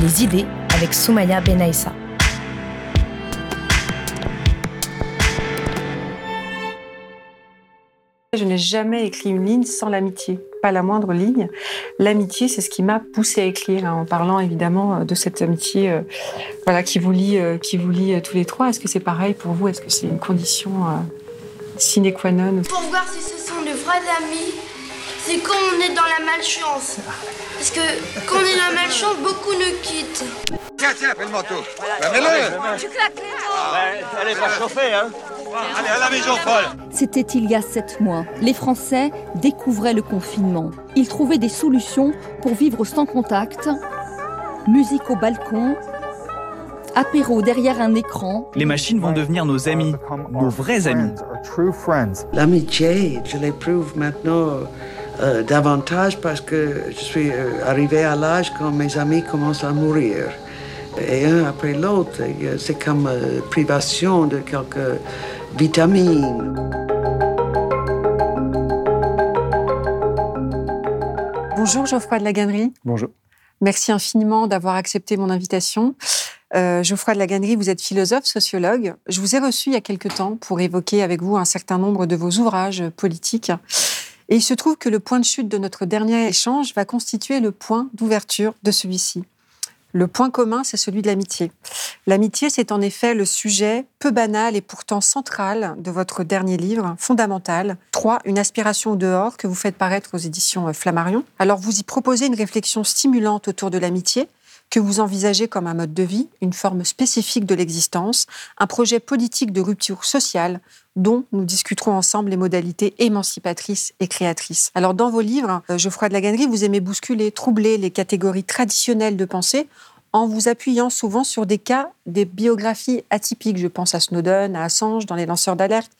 les idées avec Soumaya Benaïssa. Je n'ai jamais écrit une ligne sans l'amitié, pas la moindre ligne. L'amitié, c'est ce qui m'a poussé à écrire, hein, en parlant évidemment de cette amitié euh, voilà, qui vous lie, euh, qui vous lie euh, tous les trois. Est-ce que c'est pareil pour vous? Est-ce que c'est une condition sine qua non? Pour voir si ce sont de vrais amis, c'est quand on est dans la malchance. Parce que quand on est dans la malchance, beaucoup nous quittent. Tiens, tiens, fais le manteau. Bah, mets-le Tu claques les dents. Elle est pas chauffée, hein Allez, à la maison, Paul C'était il y a sept mois. Les Français découvraient le confinement. Ils trouvaient des solutions pour vivre sans contact. Musique au balcon, apéro derrière un écran. Les machines vont devenir nos amis, nos vrais amis. L'amitié, je l'éprouve maintenant euh, davantage parce que je suis euh, arrivé à l'âge quand mes amis commencent à mourir. Et un après l'autre, c'est comme euh, privation de quelques vitamines. Bonjour Geoffroy de la Gannerie. Bonjour. Merci infiniment d'avoir accepté mon invitation. Euh, Geoffroy de la Gannerie, vous êtes philosophe, sociologue. Je vous ai reçu il y a quelque temps pour évoquer avec vous un certain nombre de vos ouvrages politiques. Et il se trouve que le point de chute de notre dernier échange va constituer le point d'ouverture de celui-ci. Le point commun, c'est celui de l'amitié. L'amitié, c'est en effet le sujet peu banal et pourtant central de votre dernier livre, fondamental. 3. Une aspiration au dehors que vous faites paraître aux éditions Flammarion. Alors, vous y proposez une réflexion stimulante autour de l'amitié, que vous envisagez comme un mode de vie, une forme spécifique de l'existence, un projet politique de rupture sociale dont nous discuterons ensemble les modalités émancipatrices et créatrices. Alors dans vos livres, euh, Geoffroy de la Gannerie, vous aimez bousculer, troubler les catégories traditionnelles de pensée en vous appuyant souvent sur des cas, des biographies atypiques. Je pense à Snowden, à Assange dans Les lanceurs d'alerte,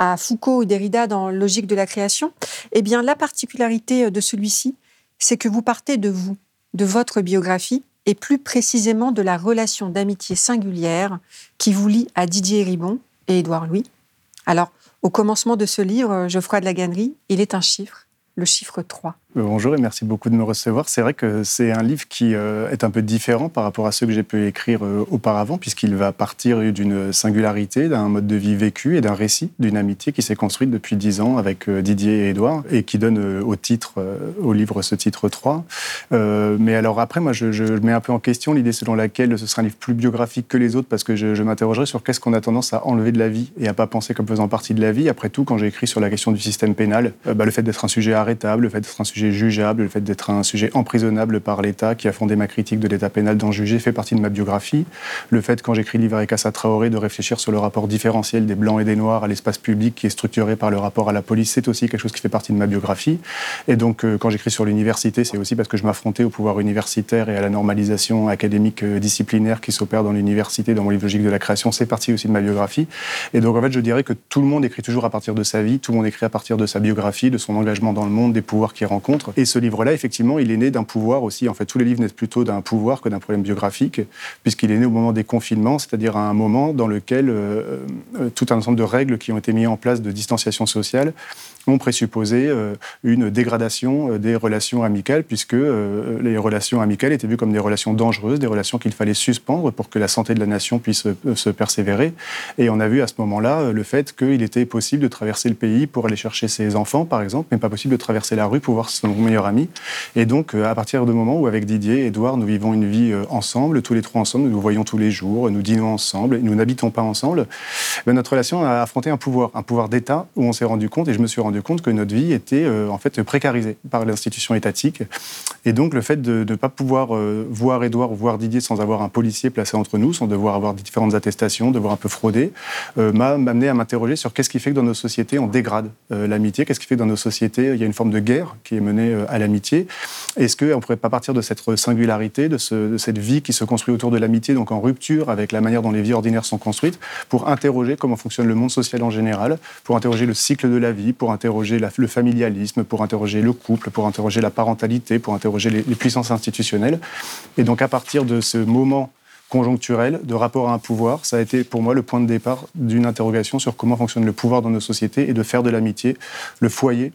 à Foucault ou Derrida dans Logique de la création. Eh bien, la particularité de celui-ci, c'est que vous partez de vous, de votre biographie, et plus précisément de la relation d'amitié singulière qui vous lie à Didier Ribon et Édouard Louis. Alors, au commencement de ce livre, Geoffroy de la Gannerie, il est un chiffre, le chiffre 3. Euh, bonjour et merci beaucoup de me recevoir. C'est vrai que c'est un livre qui euh, est un peu différent par rapport à ceux que j'ai pu écrire euh, auparavant, puisqu'il va partir d'une singularité, d'un mode de vie vécu et d'un récit, d'une amitié qui s'est construite depuis dix ans avec Didier et Édouard et qui donne au titre, au livre ce titre 3. mais alors après, moi, je, mets un peu en question l'idée selon laquelle ce sera un livre plus biographique que les autres, parce que je, je m'interrogerai sur qu'est-ce qu'on a tendance à enlever de la vie et à pas penser comme faisant partie de la vie. Après tout, quand j'ai écrit sur la question du système pénal, bah, le fait d'être un sujet arrêtable, le fait d'être un sujet jugeable, le fait d'être un sujet emprisonnable par l'État qui a fondé ma critique de l'État pénal d'en juger fait partie de ma biographie. Le fait, quand j'écris livre avec Assa Traoré, de réfléchir sur le rapport différentiel des blancs et des noirs à l'espace public qui est structuré par le rapport à la police, c'est aussi quelque chose qui fait partie de ma biographie. Et donc, euh, quand j'écris sur l'université, c'est aussi parce que je m'affrontais au pouvoir universitaire et à la normalisation académique euh, disciplinaire qui s'opère dans l'université, dans mon livre Logique de la création, c'est partie aussi de ma biographie. Et donc, en fait, je dirais que tout le monde écrit toujours à partir de sa vie, tout le monde écrit à partir de sa biographie, de son engagement dans le monde, des pouvoirs qu'il rencontre. Et ce livre-là, effectivement, il est né d'un pouvoir aussi. En fait, tous les livres naissent plutôt d'un pouvoir que d'un problème biographique, puisqu'il est né au moment des confinements, c'est-à-dire à un moment dans lequel euh, euh, tout un ensemble de règles qui ont été mises en place de distanciation sociale ont présupposé euh, une dégradation des relations amicales, puisque les relations amicales étaient vues comme des relations dangereuses, des relations qu'il fallait suspendre pour que la santé de la nation puisse se persévérer. Et on a vu à ce moment-là le fait qu'il était possible de traverser le pays pour aller chercher ses enfants, par exemple, mais pas possible de traverser la rue pour voir son meilleur ami. Et donc, euh, à partir du moment où, avec Didier et Edouard, nous vivons une vie euh, ensemble, tous les trois ensemble, nous nous voyons tous les jours, nous dînons ensemble, nous n'habitons pas ensemble, ben, notre relation a affronté un pouvoir, un pouvoir d'État où on s'est rendu compte, et je me suis rendu compte que notre vie était euh, en fait précarisée par l'institution étatique. Et donc, le fait de ne pas pouvoir voir Edouard ou voir Didier sans avoir un policier placé entre nous, sans devoir avoir différentes attestations, devoir un peu frauder, m'a amené à m'interroger sur qu'est-ce qui fait que dans nos sociétés, on dégrade l'amitié, qu'est-ce qui fait que dans nos sociétés, il y a une forme de guerre qui est menée à l'amitié Est-ce qu'on ne pourrait pas partir de cette singularité, de, de, cette vie qui se construit autour de l'amitié, donc en rupture avec la manière dont les vies ordinaires sont construites, pour interroger comment fonctionne le monde social en général, pour interroger le cycle de la vie, pour interroger la, le familialisme, pour interroger le couple, pour interroger la parentalité, pour interroger les, puissances institutionnelles. Et donc à partir de ce moment conjoncturel de rapport à un pouvoir. Ça a été pour moi le point de départ d'une interrogation sur comment fonctionne le pouvoir dans nos sociétés et de faire de l'amitié le foyer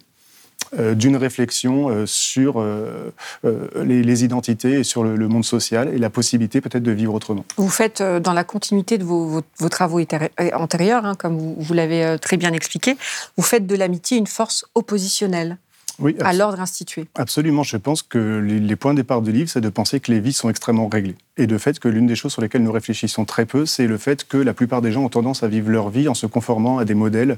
d'une réflexion euh, sur euh, les, identités et sur le, monde social et la possibilité peut-être de vivre autrement. Vous faites dans la continuité de vos, vos, travaux antérieurs, hein, comme vous, vous l'avez très bien expliqué, vous faites de l'amitié une force oppositionnelle oui, à l'ordre institué. Absolument. Je pense que les, points de départ du livre, c'est de penser que les vies sont extrêmement réglées. Et de fait que l'une des choses sur lesquelles nous réfléchissons très peu, c'est le fait que la plupart des gens ont tendance à vivre leur vie en se conformant à des modèles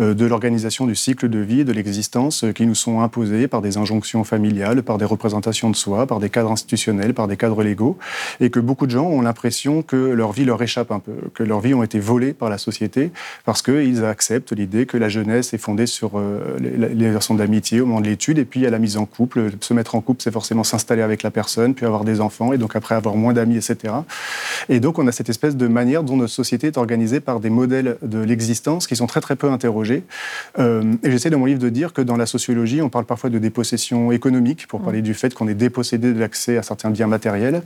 euh, de l'organisation du cycle de vie et de l'existence euh, qui nous sont imposés par des injonctions familiales, par des représentations de soi, par des cadres institutionnels, par des cadres légaux. Et que beaucoup de gens ont l'impression que leur vie leur échappe un peu, que leur vie ont été volées par la société parce qu'ils acceptent l'idée que la jeunesse est fondée sur euh, les, les versions d'amitié au moment de l'étude et puis à la mise en couple. Se mettre en couple, c'est forcément s'installer avec la personne, puis avoir des enfants et donc après avoir moins d'amis, etc. Et donc on a cette espèce de manière dont notre société est organisée par des modèles de l'existence qui sont très très peu interrogés. Euh, et j'essaie dans mon livre de dire que dans la sociologie, on parle parfois de dépossession économique pour parler du fait qu'on est dépossédé de l'accès à certains biens matériels.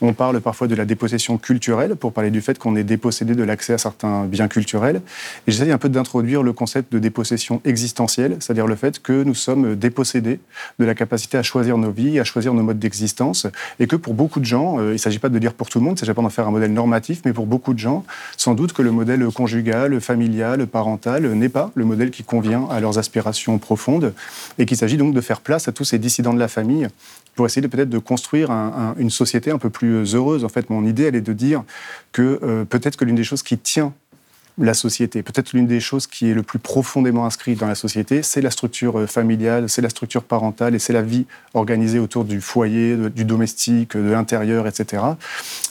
On parle parfois de la dépossession culturelle pour parler du fait qu'on est dépossédé de l'accès à certains biens culturels. Et j'essaie un peu d'introduire le concept de dépossession existentielle, c'est-à-dire le fait que nous sommes dépossédés de la capacité à choisir nos vies, à choisir nos modes d'existence, et que pour beaucoup de gens, euh, il ne s'agit pas de dire pour tout le monde, il ne s'agit pas d'en faire un modèle normatif, mais pour beaucoup de gens, sans doute que le modèle conjugal, familial, parental n'est pas le modèle qui convient à leurs aspirations profondes, et qu'il s'agit donc de faire place à tous ces dissidents de la famille pour essayer peut-être de construire une société un peu plus heureuse. En fait, mon idée, elle est de dire que euh, peut-être que l'une des choses qui tient la société. Peut-être l'une des choses qui est le plus profondément inscrite dans la société, c'est la structure euh, familiale, c'est la structure parentale et c'est la vie organisée autour du foyer, du domestique, de l'intérieur, etc.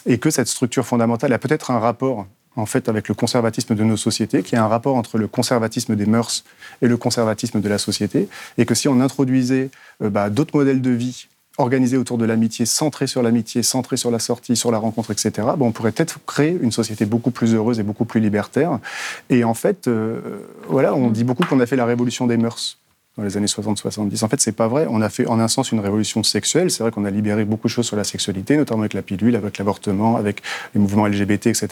Et que cette structure fondamentale a peut-être un rapport en fait avec le conservatisme de nos sociétés, qui a un rapport entre le conservatisme des mœurs et le conservatisme de la société, et que si on introduisait euh, bah, d'autres modèles de vie organisé autour de l'amitié, centré sur l'amitié, centré sur la sortie, sur la rencontre, etc., bon, on pourrait peut-être créer une société beaucoup plus heureuse et beaucoup plus libertaire. Et en fait, euh, voilà, on dit beaucoup qu'on a fait la révolution des mœurs dans les années 60-70. En fait, c'est pas vrai. On a fait en un sens une révolution sexuelle. C'est vrai qu'on a libéré beaucoup de choses sur la sexualité, notamment avec la pilule, avec l'avortement, avec les mouvements LGBT, etc.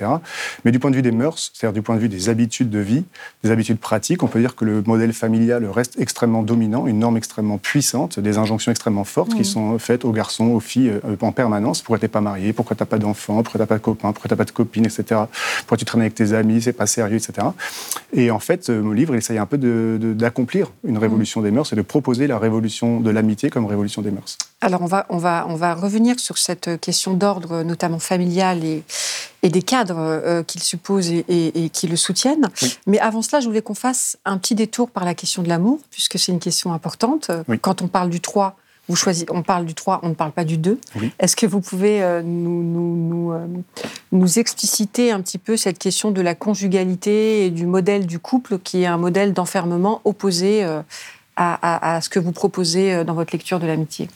Mais du point de vue des mœurs, c'est-à-dire du point de vue des habitudes de vie, des habitudes pratiques, on peut dire que le modèle familial reste extrêmement dominant, une norme extrêmement puissante, des injonctions extrêmement fortes qui mmh. sont faites aux garçons, aux filles euh, en permanence. Pourquoi t'es pas marié? Pourquoi t'as pas d'enfant Pourquoi t'as pas de copain Pourquoi t'as pas de copine, etc. Pourquoi tu traînes avec tes amis? C'est pas sérieux, etc. Et en fait, euh, mon livre, il essaye un peu d'accomplir une révolution des mœurs et de proposer la révolution de l'amitié comme révolution des mœurs. Alors on va, on va, on va revenir sur cette question d'ordre, notamment familial et, et des cadres euh, qu'il suppose et, et, qui le soutiennent. Mais avant cela, je voulais qu'on fasse un petit détour par la question de l'amour, puisque c'est une question importante. Quand on parle du 3, vous choisissez, on parle du 3, on ne parle pas du 2. Est-ce que vous pouvez euh, nous, nous, nous, euh, nous, expliciter un petit peu cette question de la conjugalité et du modèle du couple qui est un modèle d'enfermement opposé à, ce que vous proposez euh, dans votre lecture de l'amitié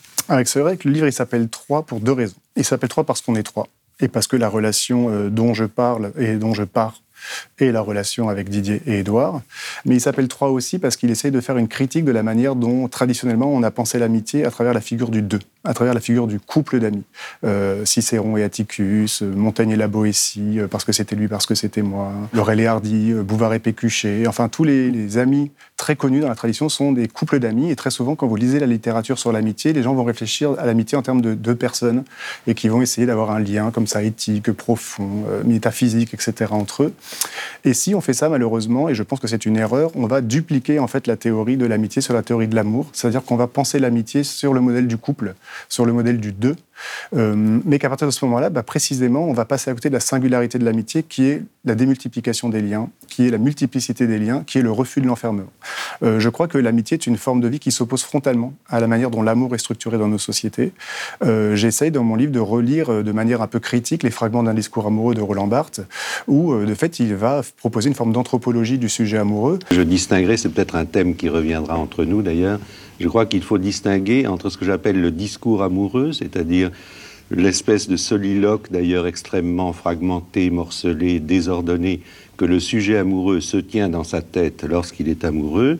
C'est vrai que le livre, s'appelle Trois pour deux raisons. Il s'appelle Trois parce qu'on est trois. Et parce que la relation euh, dont je parle et dont je pars et la relation avec Didier et Édouard. Mais il s'appelle Trois aussi parce qu'il essaie de faire une critique de la manière dont traditionnellement on a pensé l'amitié à travers la figure du deux à travers la figure du couple d'amis. Euh, Cicéron et Atticus, euh, Montaigne et la Boétie, euh, parce que c'était lui, parce que c'était moi, Laurel et Hardy, Bouvard et Pécuchet, enfin tous les, amis très connus dans la tradition sont des couples d'amis, et très souvent quand vous lisez la littérature sur l'amitié, les gens vont réfléchir à l'amitié en termes de deux personnes, et qui vont essayer d'avoir un lien comme ça éthique, profond, métaphysique, etc. entre eux. Et si on fait ça malheureusement, et je pense que c'est une erreur, on va dupliquer en fait la théorie de l'amitié sur la théorie de l'amour, c'est-à-dire qu'on va penser l'amitié sur le modèle du couple, sur le modèle du deux, mais qu'à partir de ce moment-là, bah, précisément, on va passer à côté de la singularité de l'amitié, qui est la démultiplication des liens, qui est la multiplicité des liens, qui est le refus de l'enfermement. je crois que l'amitié est une forme de vie qui s'oppose frontalement à la manière dont l'amour est structuré dans nos sociétés. J'essaye dans mon livre de relire de manière un peu critique les fragments d'un discours amoureux de Roland Barthes, où de fait il va proposer une forme d'anthropologie du sujet amoureux. Je distinguerai, c'est peut-être un thème qui reviendra entre nous d'ailleurs, je crois qu'il faut distinguer entre ce que j'appelle le discours amoureux, c'est-à-dire l'espèce de soliloque d'ailleurs extrêmement fragmenté, morcelé, désordonné, que le sujet amoureux se tient dans sa tête lorsqu'il est amoureux,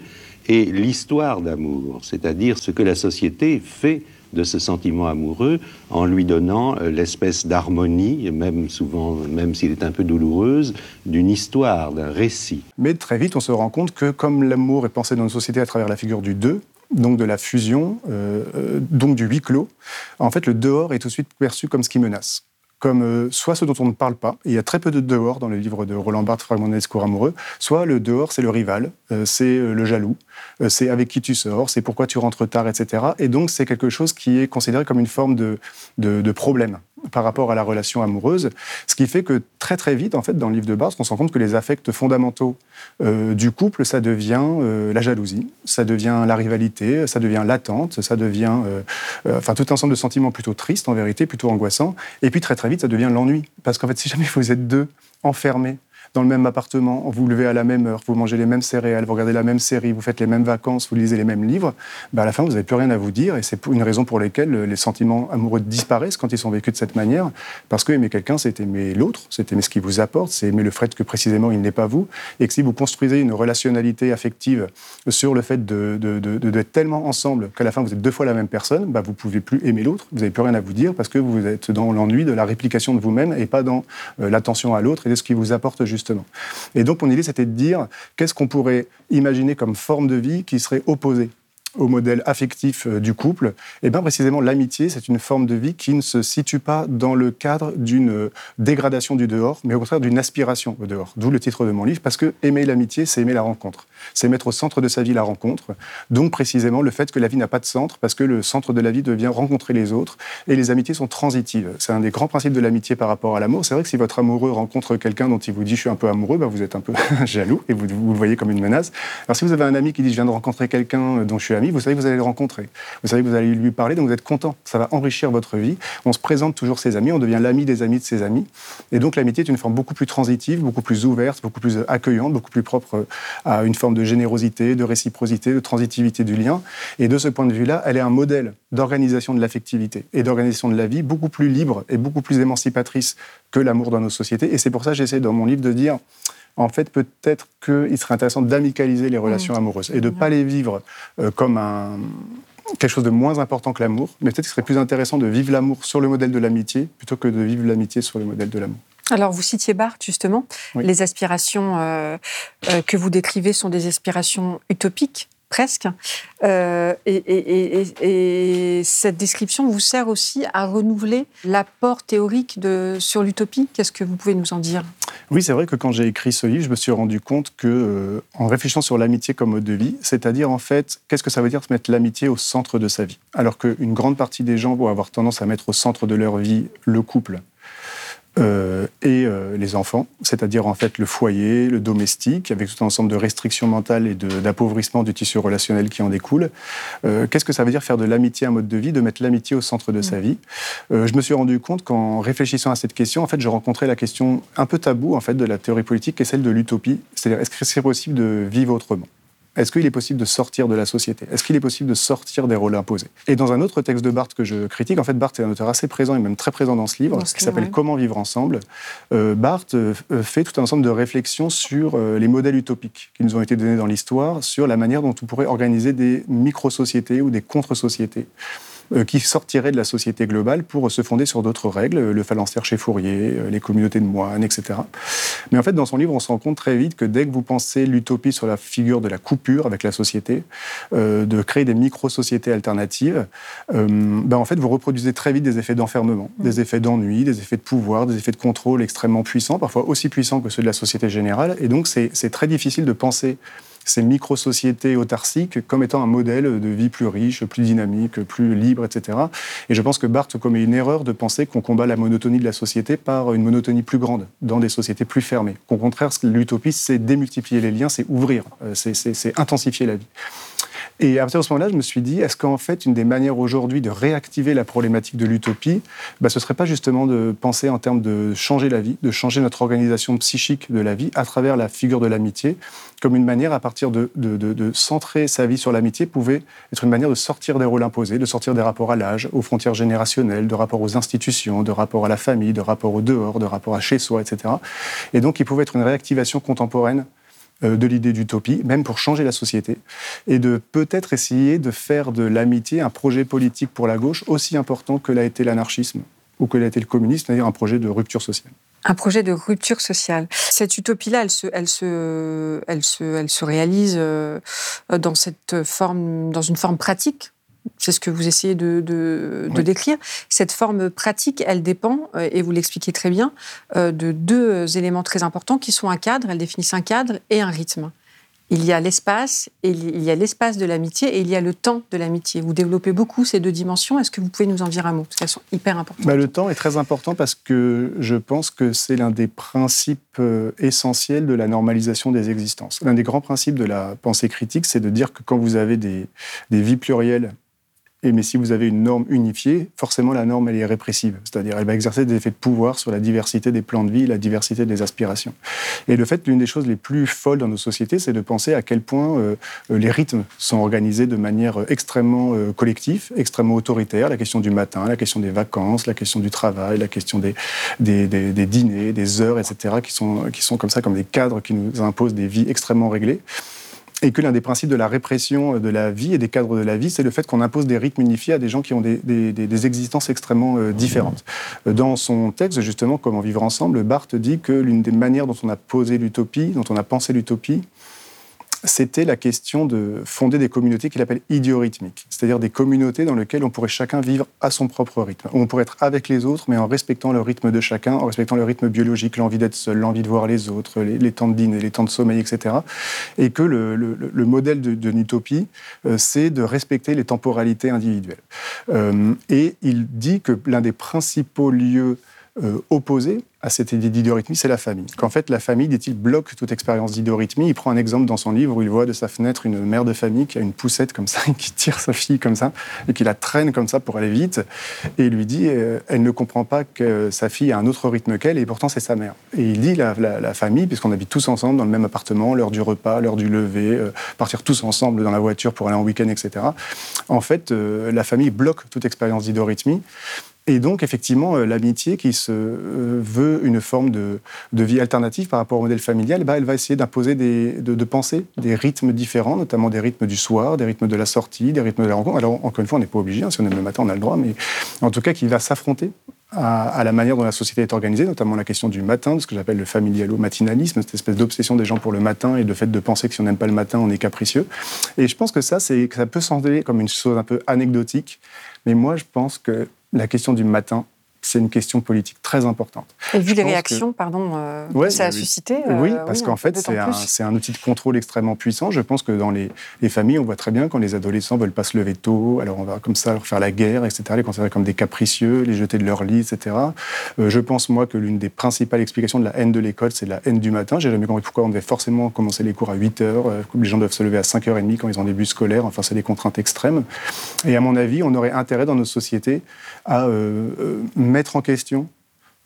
et l'histoire d'amour, c'est-à-dire ce que la société fait de ce sentiment amoureux en lui donnant euh, l'espèce d'harmonie, même souvent, même s'il est un peu douloureuse, d'une histoire, d'un récit. Mais très vite, on se rend compte que comme l'amour est pensé dans une société à travers la figure du deux, donc de la fusion, euh, euh, donc du huis clos, en fait, le dehors est tout de suite perçu comme ce qui menace comme euh, soit ce dont on ne parle pas, il y a très peu de dehors dans le livre de Roland Barthes, Fragment d'un discours amoureux, soit le dehors, c'est le rival, c'est le jaloux, c'est avec qui tu sors, c'est pourquoi tu rentres tard, etc. Et donc, c'est quelque chose qui est considéré comme une forme de, de problème par rapport à la relation amoureuse, ce qui fait que très très vite, en fait, dans le livre de Barthes, on se rend compte que les affects fondamentaux euh, du couple, ça devient euh, la jalousie, ça devient la rivalité, ça devient l'attente, ça devient, euh, enfin, tout un ensemble de sentiments plutôt tristes en vérité, plutôt angoissants, et puis très très vite, ça devient l'ennui, parce qu'en fait, si jamais vous êtes deux enfermés dans le même appartement, vous levez à la même heure, vous mangez les mêmes céréales, vous regardez la même série, vous faites les mêmes vacances, vous lisez les mêmes livres, bah à la fin, vous n'avez plus rien à vous dire. Et c'est une raison pour laquelle les sentiments amoureux disparaissent quand ils sont vécus de cette manière. Parce que aimer quelqu'un, c'est aimer l'autre, c'est aimer ce qu'il vous apporte, c'est aimer le fait que précisément il n'est pas vous. Et que si vous construisez une relationnalité affective sur le fait d'être de, de, tellement ensemble qu'à la fin, vous êtes deux fois la même personne, bah vous ne pouvez plus aimer l'autre, vous n'avez plus rien à vous dire parce que vous êtes dans l'ennui de la réplication de vous-même et pas dans euh, l'attention à l'autre et de ce qui vous apporte et donc, mon idée, c'était de dire qu'est-ce qu'on pourrait imaginer comme forme de vie qui serait opposée au modèle affectif euh, du couple, et bien précisément l'amitié, c'est une forme de vie qui ne se situe pas dans le cadre d'une euh, dégradation du dehors, mais au contraire d'une aspiration au dehors. D'où le titre de mon livre, parce que aimer l'amitié, c'est aimer la rencontre. C'est mettre au centre de sa vie la rencontre. Donc précisément le fait que la vie n'a pas de centre, parce que le centre de la vie devient rencontrer les autres, et les amitiés sont transitives. C'est un des grands principes de l'amitié par rapport à l'amour. C'est vrai que si votre amoureux rencontre quelqu'un dont il vous dit je suis un peu amoureux, ben vous êtes un peu jaloux et vous, vous le voyez comme une menace. Alors si vous avez un ami qui dit je viens de rencontrer quelqu'un dont je suis ami, vous savez que vous allez le rencontrer. Vous savez que vous allez lui parler, donc vous êtes content. Ça va enrichir votre vie. On se présente toujours ses amis, on devient l'ami des amis de ses amis. Et donc l'amitié est une forme beaucoup plus transitive, beaucoup plus ouverte, beaucoup plus accueillante, beaucoup plus propre à une forme de générosité, de réciprocité, de transitivité du lien. Et de ce point de vue-là, elle est un modèle d'organisation de l'affectivité et d'organisation de la vie beaucoup plus libre et beaucoup plus émancipatrice que l'amour dans nos sociétés. Et c'est pour ça que j'essaie dans mon livre de dire en fait, peut-être qu'il serait intéressant d'amicaliser les relations mmh. amoureuses et de ne pas les vivre euh, comme un, quelque chose de moins important que l'amour, mais peut-être qu'il serait plus intéressant de vivre l'amour sur le modèle de l'amitié plutôt que de vivre l'amitié sur le modèle de l'amour. Alors, vous citiez Barthes, justement. Les aspirations euh, euh, que vous décrivez sont des aspirations utopiques presque. Euh, et, cette description vous sert aussi à renouveler l'apport théorique sur l'utopie. Qu'est-ce que vous pouvez nous en dire? Oui, c'est vrai que quand j'ai écrit ce livre, je me suis rendu compte que, euh, en réfléchissant sur l'amitié comme mode de vie, c'est-à-dire en fait, qu'est-ce que ça veut dire de mettre l'amitié au centre de sa vie? Alors qu'une grande partie des gens vont avoir tendance à mettre au centre de leur vie le couple, euh, et euh, les enfants, c'est-à-dire en fait le foyer, le domestique, avec tout un ensemble de restrictions mentales et d'appauvrissement du tissu relationnel qui en découle. Euh, qu'est-ce que ça veut dire faire de l'amitié un mode de vie, de mettre l'amitié au centre de sa mm. vie? Je me suis rendu compte qu'en réfléchissant à cette question, en fait, je rencontrais la question un peu taboue en fait de la théorie politique, qui est celle de l'utopie, c'est-à-dire est-ce que c'est possible de vivre autrement? Est-ce qu'il est possible de sortir de la société? Est-ce qu'il est possible de sortir des rôles imposés? Et dans un autre texte de Barthes que je critique, en fait, Barthes est un auteur assez présent et même très présent dans ce livre, qui s'appelle Comment vivre ensemble. Euh, Barthes euh, fait tout un ensemble de réflexions sur euh, les modèles utopiques qui nous ont été donnés dans l'histoire, sur la manière dont on pourrait organiser des micro-sociétés ou des contre-sociétés. Euh, qui sortirait de la société globale pour se fonder sur d'autres règles, le phalanstère chez Fourier, euh, les communautés de moines, etc. Mais en fait, dans son livre, on se rend compte très vite que dès que vous pensez l'utopie sur la figure de la coupure avec la société, euh, de créer des micro-sociétés alternatives, ben en fait, vous reproduisez très vite des effets d'enfermement, mmh. des effets d'ennui, des effets de pouvoir, des effets de contrôle extrêmement puissants, parfois aussi puissants que ceux de la société générale. Et donc, c'est très difficile de penser ces micro-sociétés autarciques comme étant un modèle de vie plus riche, plus dynamique, plus libre, etc. Et je pense que Barthes commet une erreur de penser qu'on combat la monotonie de la société par une monotonie plus grande, dans des sociétés plus fermées. Qu'au contraire, l'utopie, c'est démultiplier les liens, c'est ouvrir, euh, c'est intensifier la vie. Et à partir de ce moment-là, je me suis dit, est-ce qu'en fait, une des manières aujourd'hui de réactiver la problématique de l'utopie, bah, ce ne serait pas justement de penser en termes de changer la vie, de changer notre organisation psychique de la vie à travers la figure de l'amitié, comme une manière, à partir de, de, centrer sa vie sur l'amitié, pouvait être une manière de sortir des rôles imposés, de sortir des rapports à l'âge, aux frontières générationnelles, de rapports aux institutions, de rapports à la famille, de rapports au dehors, de rapports à chez soi, etc. Et donc, il pouvait être une réactivation contemporaine de l'idée d'utopie, même pour changer la société, et de peut-être essayer de faire de l'amitié un projet politique pour la gauche aussi important que l'a été l'anarchisme ou que l'a été le communisme, c'est-à-dire un projet de rupture sociale. Un projet de rupture sociale. Cette utopie-là, elle se, elle, se, elle, se, elle se réalise euh, dans, cette forme, dans une forme pratique c'est ce que vous essayez de, décrire. Cette forme pratique, elle dépend, euh, et vous l'expliquez très bien, euh, de deux éléments très importants qui sont un cadre, elles définissent un cadre et un rythme. Il y a l'espace, il y a l'espace de l'amitié et il y a le temps de l'amitié. Vous développez beaucoup ces deux dimensions. Est-ce que vous pouvez nous en dire un mot? Parce qu'elles sont hyper importantes. Bah, le temps est très important parce que je pense que c'est l'un des principes euh, essentiels de la normalisation des existences. L'un des grands principes de la pensée critique, c'est de dire que quand vous avez des, des vies plurielles mais si vous avez une norme unifiée, forcément la norme elle est répressive, c'est-à-dire elle va exercer des effets de pouvoir sur la diversité des plans de vie, la diversité des aspirations. Et le fait, l'une des choses les plus folles dans nos sociétés, c'est de penser à quel point euh, euh, les rythmes sont organisés de manière extrêmement euh, collective, extrêmement autoritaire. La question du matin, la question des vacances, la question du travail, la question des, des, des dîners, des heures, etc., qui sont, qui sont comme ça comme des cadres qui nous imposent des vies extrêmement réglées et que l'un des principes de la répression de la vie et des cadres de la vie, c'est le fait qu'on impose des rythmes unifiés à des gens qui ont des, existences extrêmement euh, différentes. Dans son texte, justement, Comment vivre ensemble, Barthes dit que l'une des manières dont on a posé l'utopie, dont on a pensé l'utopie, c'était la question de fonder des communautés qu'il appelle idiorhythmiques, c'est-à-dire des communautés dans lesquelles on pourrait chacun vivre à son propre rythme. On pourrait être avec les autres, mais en respectant le rythme de chacun, en respectant le rythme biologique, l'envie d'être seul, l'envie de voir les autres, les, temps de dîner, les temps de sommeil, etc. Et que le, modèle d'une utopie, euh, c'est de respecter les temporalités individuelles. Euh, et il dit que l'un des principaux lieux euh, opposés à cette idée d'idéorhythmie, c'est la famille. Qu'en fait, la famille, dit-il, bloque toute expérience d'idéorhythmie. Il prend un exemple dans son livre où il voit de sa fenêtre une mère de famille qui a une poussette comme ça, qui tire sa fille comme ça, et qui la traîne comme ça pour aller vite. Et il lui dit, euh, elle ne comprend pas que sa fille a un autre rythme qu'elle, et pourtant c'est sa mère. Et il dit, la, famille, puisqu'on habite tous ensemble dans le même appartement, l'heure du repas, l'heure du lever, euh, partir tous ensemble dans la voiture pour aller en week-end, etc. En fait, euh, la famille bloque toute expérience d'idéorhythmie. Et donc, effectivement, euh, l'amitié qui se euh, veut une forme de, vie alternative par rapport au modèle familial, bah, elle va essayer d'imposer de, de, penser des rythmes différents, notamment des rythmes du soir, des rythmes de la sortie, des rythmes de la rencontre. Alors, encore une fois, on n'est pas obligé, hein, si on aime le matin, on a le droit, mais en tout cas, qui va s'affronter à, la manière dont la société est organisée, notamment la question du matin, de ce que j'appelle le familialo-matinalisme, cette espèce d'obsession des gens pour le matin et le fait de penser que si on n'aime pas le matin, on est capricieux. Et je pense que ça, ça peut sembler comme une chose un peu anecdotique, mais moi, je pense que la question du matin, c'est une question politique très importante. Et vu les réactions, pardon, euh, que ça a suscité. Euh, oui, parce qu'en fait, c'est un, outil de contrôle extrêmement puissant. Je pense que dans les, familles, on voit très bien quand les adolescents veulent pas se lever tôt, alors on va comme ça leur faire la guerre, etc., les considérer comme des capricieux, les jeter de leur lit, etc. Euh, je pense, moi, que l'une des principales explications de la haine de l'école, c'est la haine du matin. J'ai jamais compris pourquoi on devait forcément commencer les cours à 8 heures, les gens doivent se lever à 5h30 quand ils ont des bus scolaires. Enfin, c'est des contraintes extrêmes. Et à mon avis, on aurait intérêt dans nos sociétés à mettre en question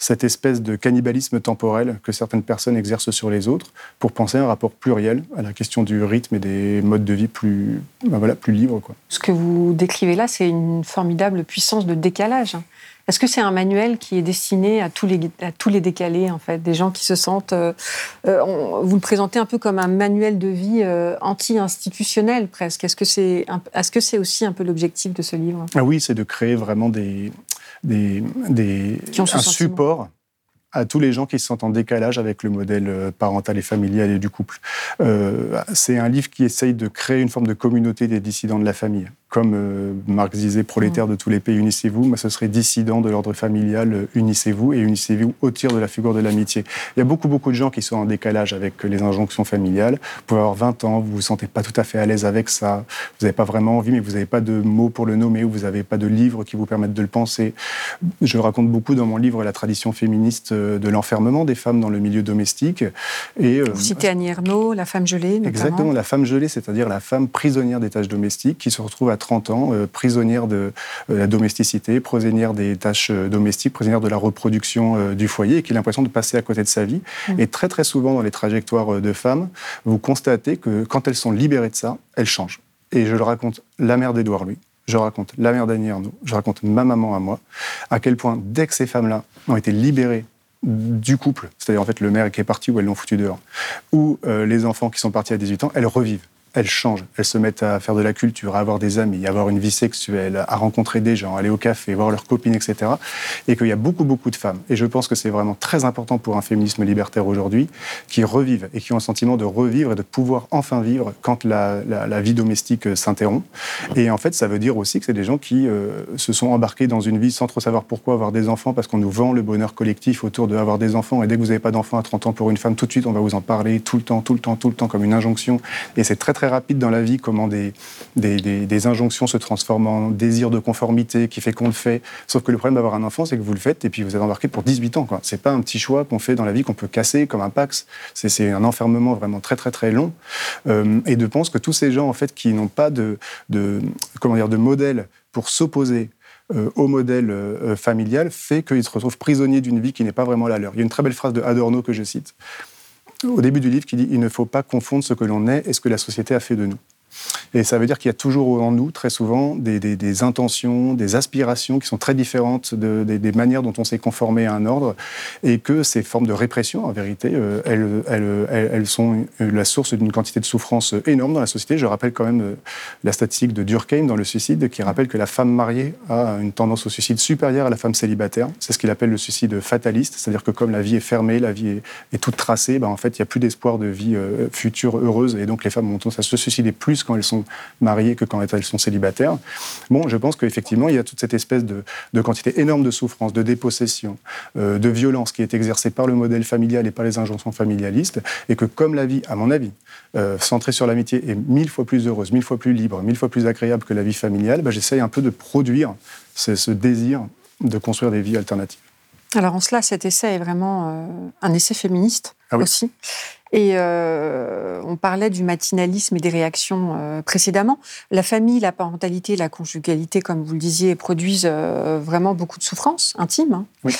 cette espèce de cannibalisme temporel que certaines personnes exercent sur les autres pour penser à un rapport pluriel à la question du rythme et des modes de vie plus, ben voilà, plus libres. Quoi. Ce que vous décrivez là, c'est une formidable puissance de décalage. Est-ce que c'est un manuel qui est destiné à tous les, à tous les décalés, en fait, des gens qui se sentent... Euh, euh, vous le présentez un peu comme un manuel de vie euh, anti-institutionnel, presque. Est-ce que c'est est -ce c'est aussi un peu l'objectif de ce livre? Ah Oui, c'est de créer vraiment des, des, des un support à tous les gens qui se sentent en décalage avec le modèle parental et familial et du couple. Euh, c'est un livre qui essaye de créer une forme de communauté des dissidents de la famille. Comme euh, Marx disait, prolétaires de tous les pays, unissez-vous, mais ce serait dissident de l'ordre familial, euh, unissez-vous, et unissez-vous au tir de la figure de l'amitié. Il y a beaucoup, beaucoup de gens qui sont en décalage avec les injonctions familiales. Vous pouvez avoir 20 ans, vous vous sentez pas tout à fait à l'aise avec ça, vous n'avez pas vraiment envie, mais vous n'avez pas de mots pour le nommer, ou vous n'avez pas de livres qui vous permettent de le penser. Je raconte beaucoup dans mon livre la tradition féministe euh, de l'enfermement des femmes dans le milieu domestique. Et, vous citez Annie Ernaux, la femme gelée, notamment. Exactement, la femme gelée, c'est-à-dire la femme prisonnière des tâches domestiques qui se retrouve à 30 ans, euh, prisonnière de euh, la domesticité, prisonnière des tâches euh, domestiques, prisonnière de la reproduction du foyer et qui a l'impression de passer à côté de sa vie. Mm. Et très très souvent dans les trajectoires de femmes, vous constatez que quand elles sont libérées de ça, elles changent. Et je le raconte, la mère d'Edouard Louis, je raconte la mère d'Annie Arnaud, je raconte ma maman à moi, à quel point dès que ces femmes-là ont été libérées du couple, c'est-à-dire en fait le mère qui est parti ou elles l'ont foutu dehors, ou les enfants qui sont partis à 18 ans, elles revivent elles changent. Elles se mettent à faire de la culture, à avoir des amis, à avoir une vie sexuelle, à rencontrer des gens, aller au café, voir leurs copines, etc. Et qu'il y a beaucoup, beaucoup de femmes. Et je pense que c'est vraiment très important pour un féminisme libertaire aujourd'hui, qui revivent et qui ont le sentiment de revivre et de pouvoir enfin vivre quand la, vie domestique euh, s'interrompt. Et en fait, ça veut dire aussi que c'est des gens qui euh, se sont embarqués dans une vie sans trop savoir pourquoi avoir des enfants, parce qu'on nous vend le bonheur collectif autour de des enfants. Et dès que vous n'avez pas d'enfants à 30 ans pour une femme, tout de suite, on va vous en parler tout le temps, tout le temps, tout le temps, comme une injonction. Et c'est très rapide dans la vie comment des, des, injonctions se transforment en désir de conformité qui fait qu'on le fait. Sauf que le problème d'avoir un enfant, c'est que vous le faites et puis vous êtes embarqué pour 18 ans. Ce n'est pas un petit choix qu'on fait dans la vie qu'on peut casser comme un Pax. C'est un enfermement vraiment très très très long. Euh, et de penser que tous ces gens en fait qui n'ont pas de, de, comment dire, de modèle pour s'opposer euh, au modèle euh, familial fait qu'ils se retrouvent prisonniers d'une vie qui n'est pas vraiment la leur. Il y a une très belle phrase de Adorno que je cite au début du livre qui dit Il ne faut pas confondre ce que l'on est et ce que la société a fait de nous. Et ça veut dire qu'il y a toujours en nous, très souvent, des, intentions, des aspirations qui sont très différentes des, manières dont on s'est conformé à un ordre, et que ces formes de répression, en vérité, euh, elles, sont la source d'une quantité de souffrance énorme dans la société. Je rappelle quand même euh, la statistique de Durkheim dans le suicide, qui rappelle que la femme mariée a une tendance au suicide supérieure à la femme célibataire. C'est ce qu'il appelle le suicide fataliste, c'est-à-dire que comme la vie est fermée, la vie est, toute tracée, ben en fait, il n'y a plus d'espoir de vie euh, future heureuse, et donc les femmes ont tendance à se suicider plus quand elles sont mariées que quand elles sont célibataires. Bon, je pense qu'effectivement, il y a toute cette espèce de, quantité énorme de souffrance, de dépossession, euh, de violence qui est exercée par le modèle familial et par les injonctions familialistes, et que comme la vie, à mon avis, euh, centrée sur l'amitié est mille fois plus heureuse, mille fois plus libre, mille fois plus agréable que la vie familiale, bah, j'essaye un peu de produire ce, désir de construire des vies alternatives. Alors en cela, cet essai est vraiment euh, un essai féministe ah aussi. Et euh, on parlait du matinalisme et des réactions euh, précédemment. La famille, la parentalité, la conjugalité, comme vous le disiez, produisent euh, vraiment beaucoup de souffrances intimes. Hein. Oui.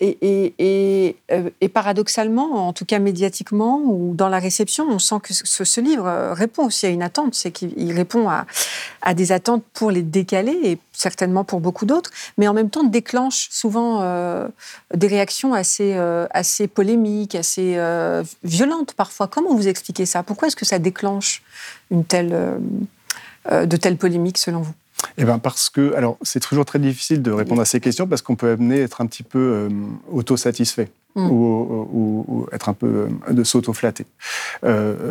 Et, et, et, paradoxalement, en tout cas médiatiquement ou dans la réception, on sent que ce, ce livre répond aussi à une attente. C'est qu'il répond à, à, des attentes pour les décaler et certainement pour beaucoup d'autres, mais en même temps déclenche souvent des réactions assez, assez polémiques, assez violente parfois. Comment vous expliquez ça? Pourquoi est-ce que ça déclenche une telle, euh, euh, de telles polémiques selon vous? Eh ben parce que, alors, c'est toujours très difficile de répondre à ces questions parce qu'on peut amener être un petit peu euh, autosatisfait. Mm. Ou, être un peu de s'auto-flatter.